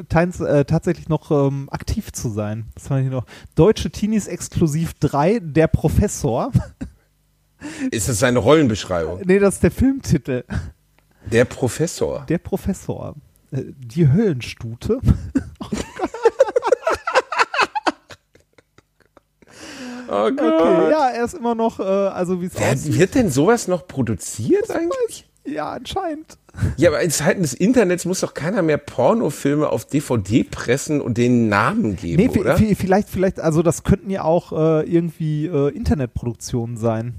teils, äh, tatsächlich noch ähm, aktiv zu sein. Das war hier noch. Deutsche Teenies Exklusiv 3, Der Professor. Ist das seine Rollenbeschreibung? nee, das ist der Filmtitel. Der Professor. Der Professor. Äh, Die Höllenstute. Oh Gott. Okay, ja, er ist immer noch, äh, also wie es aussieht. wird denn sowas noch produziert eigentlich? Ja, anscheinend. Ja, aber in Zeiten des Internets muss doch keiner mehr Pornofilme auf DVD pressen und den Namen geben, Nee, oder? vi- vielleicht, vielleicht, also das könnten ja auch äh, irgendwie äh, Internetproduktionen sein.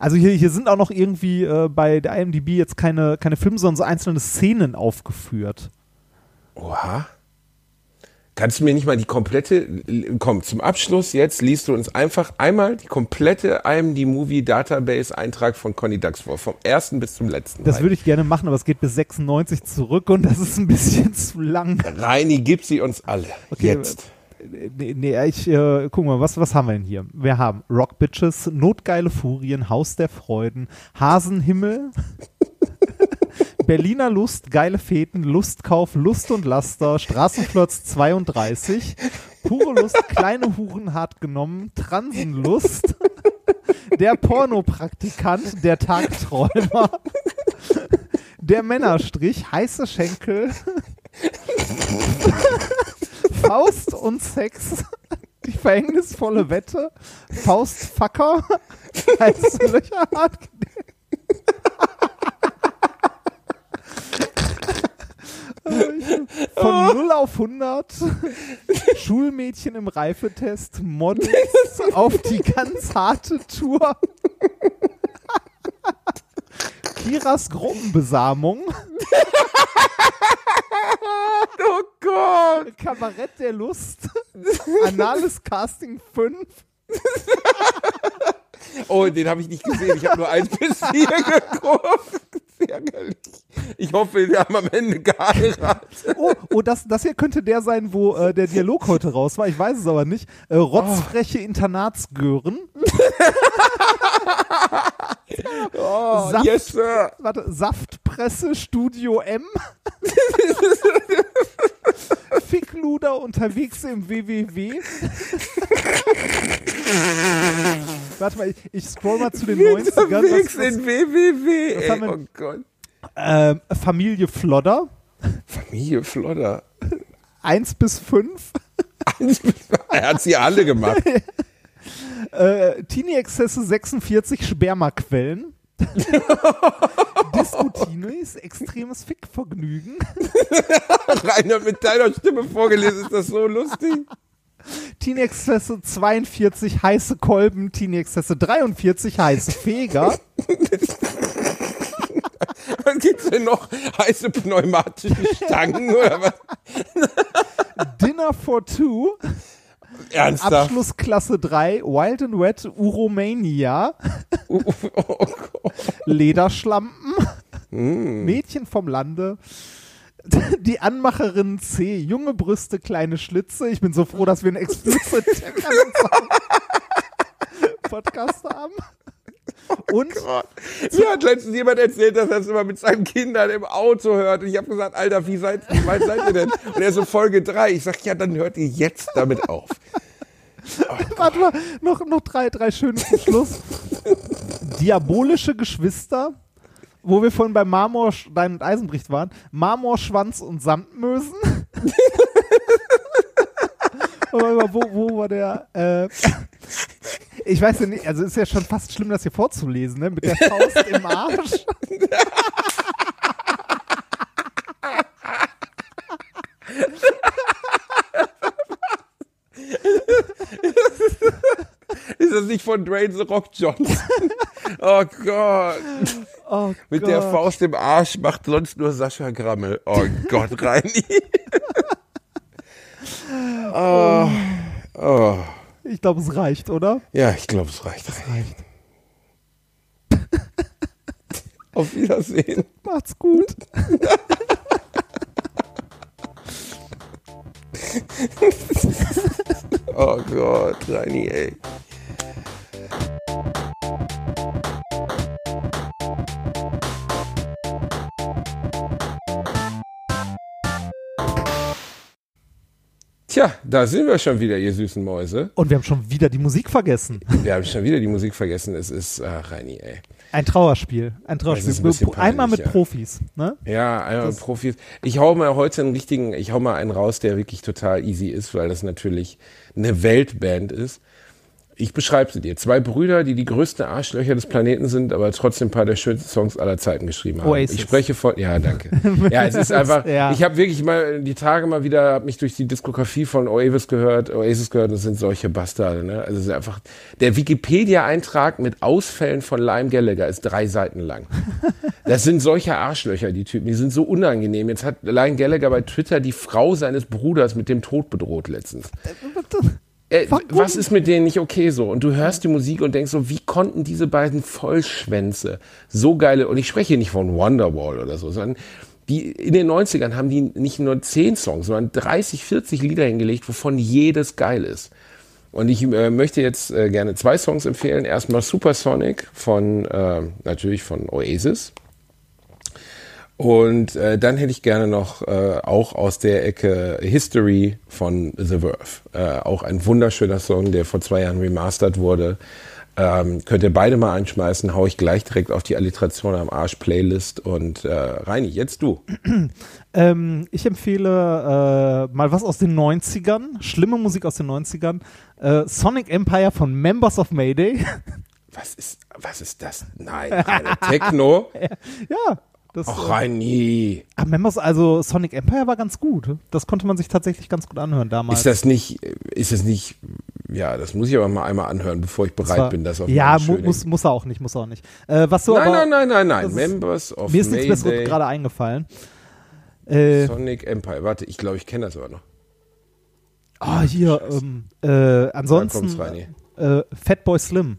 Also hier, hier sind auch noch irgendwie äh, bei der IMDb jetzt keine, keine Filme, sondern so einzelne Szenen aufgeführt. Oha. Kannst du mir nicht mal die komplette, komm, zum Abschluss jetzt liest du uns einfach einmal die komplette IMD-Movie-Database-Eintrag von Conny Dax vor, vom ersten bis zum letzten. Das würde ich gerne machen, aber es geht bis 96 zurück und das ist ein bisschen *laughs* zu lang. Reini, gib sie uns alle. Okay, Jetzt. Nee, nee ich äh, guck mal, was, was haben wir denn hier? Wir haben Rock Bitches, Notgeile Furien, Haus der Freuden, Hasenhimmel, Berliner Lust, geile Feten, Lustkauf, Lust und Laster, Straßenflotz *laughs* 32, pure Lust, kleine Huren hart genommen, Transenlust, Der Pornopraktikant, der Tagträumer. Der Männerstrich, heiße Schenkel. Faust und Sex. Die verhängnisvolle Wette. Faustfucker. Heiße Löcher hart Von 0 auf 100. Schulmädchen im Reifetest. Models *laughs* auf die ganz harte Tour. Kiras Gruppenbesamung. Oh Gott! Kabarett der Lust. Anales Casting 5. Oh, den habe ich nicht gesehen. Ich habe nur eins bis vier *laughs* geguckt. Ärgerlich. Ich hoffe, wir haben am Ende geheiratet. Oh, oh das, das hier könnte der sein, wo äh, der Dialog heute raus war. Ich weiß es aber nicht. Äh, rotzfreche Internatsgören. *laughs* Oh, Saft- yes, sir. Warte, Saftpresse Studio M. *laughs* Fickluder unterwegs im WWW. *laughs* Warte mal, ich, ich scroll mal zu den 90ern. Unterwegs Was, was, in WWW. was Ey, oh Gott. ähm, Familie Flodder. Familie Flodder. 1 bis 5. er hat sie alle gemacht. *laughs* Äh, Teenie-Exzesse 46 Spermaquellen. *laughs* Disco-Teenies, extremes Fickvergnügen. *laughs* Rainer, mit deiner Stimme vorgelesen ist das so lustig. Teenie-Exzesse 42 heiße Kolben. Teenie-Exzesse 43 heiße Feger. *laughs* Was gibt's denn noch? Heiße pneumatische Stangen oder was? Dinner for Two. Ernsthaft? Abschlussklasse 3. Wild and Wet Uromania. *laughs* Oh, oh. Lederschlampen. Mm. Mädchen vom Lande. *laughs* Die Anmacherin C. Junge Brüste, kleine Schlitze. Ich bin so froh, dass wir einen explicit *laughs* Podcast haben. Und Gott. Mir hat letztens jemand erzählt, dass er es immer mit seinen Kindern im Auto hört. Und ich habe gesagt, Alter, wie, seid, wie weit seid ihr denn? Und er so Folge 3. Ich sag, ja, dann hört ihr jetzt damit auf. *laughs* warte mal, noch, noch drei, drei schöne zum Schluss. Diabolische Geschwister, wo wir vorhin bei Marmorstein und Eisenbricht waren. Marmorschwanz und Sandmösen. *laughs* Aber wo, wo war der? Äh, ich weiß ja nicht, also ist ja schon fast schlimm, das hier vorzulesen, ne? Mit der Faust im Arsch. *laughs* Ist das nicht von Dwayne The Rock Johnson? *laughs* Oh Gott. Oh Mit Gott. der Faust im Arsch macht sonst nur Sascha Grammel. Oh Gott, *laughs* Reini. oh. Oh. Ich glaube, es reicht, oder? Ja, ich glaube, es reicht. reicht. *laughs* Auf Wiedersehen. Macht's gut. Oh Gott, Reini, ey. Tja, da sind wir schon wieder, ihr süßen Mäuse. Und wir haben schon wieder die Musik vergessen. *laughs* Wir haben schon wieder die Musik vergessen. Es ist, ach, Reini, ey. Ein Trauerspiel. Ein ist ein Trauerspiel. bisschen Einmal mit peinlich, ja. Profis, ne? Ja, einmal Das- Profis. Ich hau mal heute einen richtigen, ich hau mal einen raus, der wirklich total easy ist, weil das natürlich eine Weltband ist. Ich beschreibe sie dir. Zwei Brüder, die die größten Arschlöcher des Planeten sind, aber trotzdem ein paar der schönsten Songs aller Zeiten geschrieben haben. Oasis. Ich spreche von, ja, danke. *laughs* Ja, es ist einfach, Ja. ich habe wirklich mal die Tage mal wieder, habe mich durch die Diskografie von Oasis gehört, Oasis gehört, das sind solche Bastarde, ne? Also es ist einfach, der Wikipedia-Eintrag mit Ausfällen von Lime Gallagher ist drei Seiten lang. Das sind solche Arschlöcher, die Typen, die sind so unangenehm. Jetzt hat Lime Gallagher bei Twitter die Frau seines Bruders mit dem Tod bedroht letztens. Äh, was ist mit denen nicht okay so? Und du hörst die Musik und denkst so, wie konnten diese beiden Vollschwänze so geile, und ich spreche hier nicht von Wonderwall oder so, sondern die, in den 90ern haben die nicht nur 10 Songs, sondern 30, 40 Lieder hingelegt, wovon jedes geil ist. Und ich äh, möchte jetzt äh, gerne zwei Songs empfehlen. Erstmal Supersonic von, äh, natürlich von Oasis. Und äh, dann hätte ich gerne noch äh, auch aus der Ecke History von The Verve. Äh, auch ein wunderschöner Song, der vor zwei Jahren remastert wurde. Ähm, könnt ihr beide mal einschmeißen, hau ich gleich direkt auf die Alliteration am Arsch Playlist und äh, Reini, jetzt du. *clears throat* Ähm, ich empfehle äh, mal was aus den 90ern, schlimme Musik aus den 90ern. Äh, Sonic Empire von Members of Mayday. Was ist, was ist das? Nein, *laughs* eine Techno. ja, das Och, äh, Reini. ah, Members, also Sonic Empire war ganz gut. Das konnte man sich tatsächlich ganz gut anhören damals. Ist das nicht, ist das nicht, ja, das muss ich aber mal einmal anhören, bevor ich bereit war- bin, das auf Ja, mu muss, muss er auch nicht, muss er auch nicht. Äh, was so Nein, aber, nein, nein, nein, nein. Members of Mir ist nichts Besseres gerade eingefallen. Äh, Sonic Empire. Warte, ich glaube, ich kenne das aber noch. oh, hier, ähm, äh, ansonsten rein. äh, Fatboy Slim.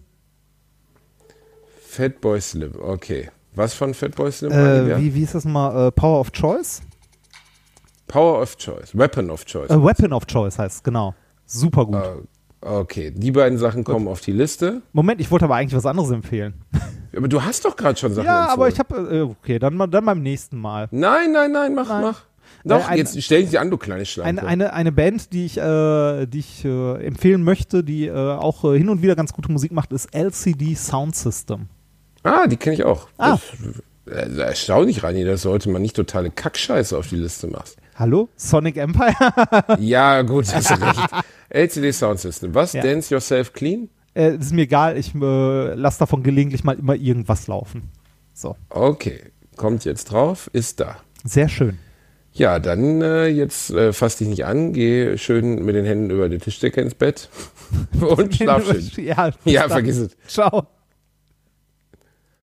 Fatboy Slim, okay. Was von Fatboy Slim? Äh, wie, wie ist das mal? Äh, Power of Choice? Power of Choice, Weapon of Choice. Äh, Weapon of Choice heißt es, genau. Super gut. Äh, okay, die beiden Sachen kommen auf die Liste. Moment, ich wollte aber eigentlich was anderes empfehlen. Aber du hast doch gerade schon Sachen ja, aber empfohlen. ich habe, äh, okay, dann, dann beim nächsten Mal. Nein, nein, nein, mach, Nein. mach. Doch, ein- jetzt stell dich an, du kleine Schlange. Eine, eine, eine Band, die ich, äh, die ich äh, empfehlen möchte, die äh, auch äh, hin und wieder ganz gute Musik macht, ist LCD Sound System. Ah, die kenne ich auch. Ah. Das, äh, erstaunlich, Rani, dass sollte man nicht totale Kackscheiße auf die Liste machst. Hallo? Sonic Empire? *laughs* ja, gut, hast du recht. LCD Sound System. Was? Ja. Dance Yourself Clean? äh, ist mir egal, ich äh, lasse davon gelegentlich mal immer irgendwas laufen. So, Okay, kommt jetzt drauf, ist da. sehr schön. Ja, dann äh, jetzt äh, fass dich nicht an, geh schön mit den Händen über die Tischdecke ins Bett *laughs* und schlaf schön. ja, Ja, vergiss es. Ciao.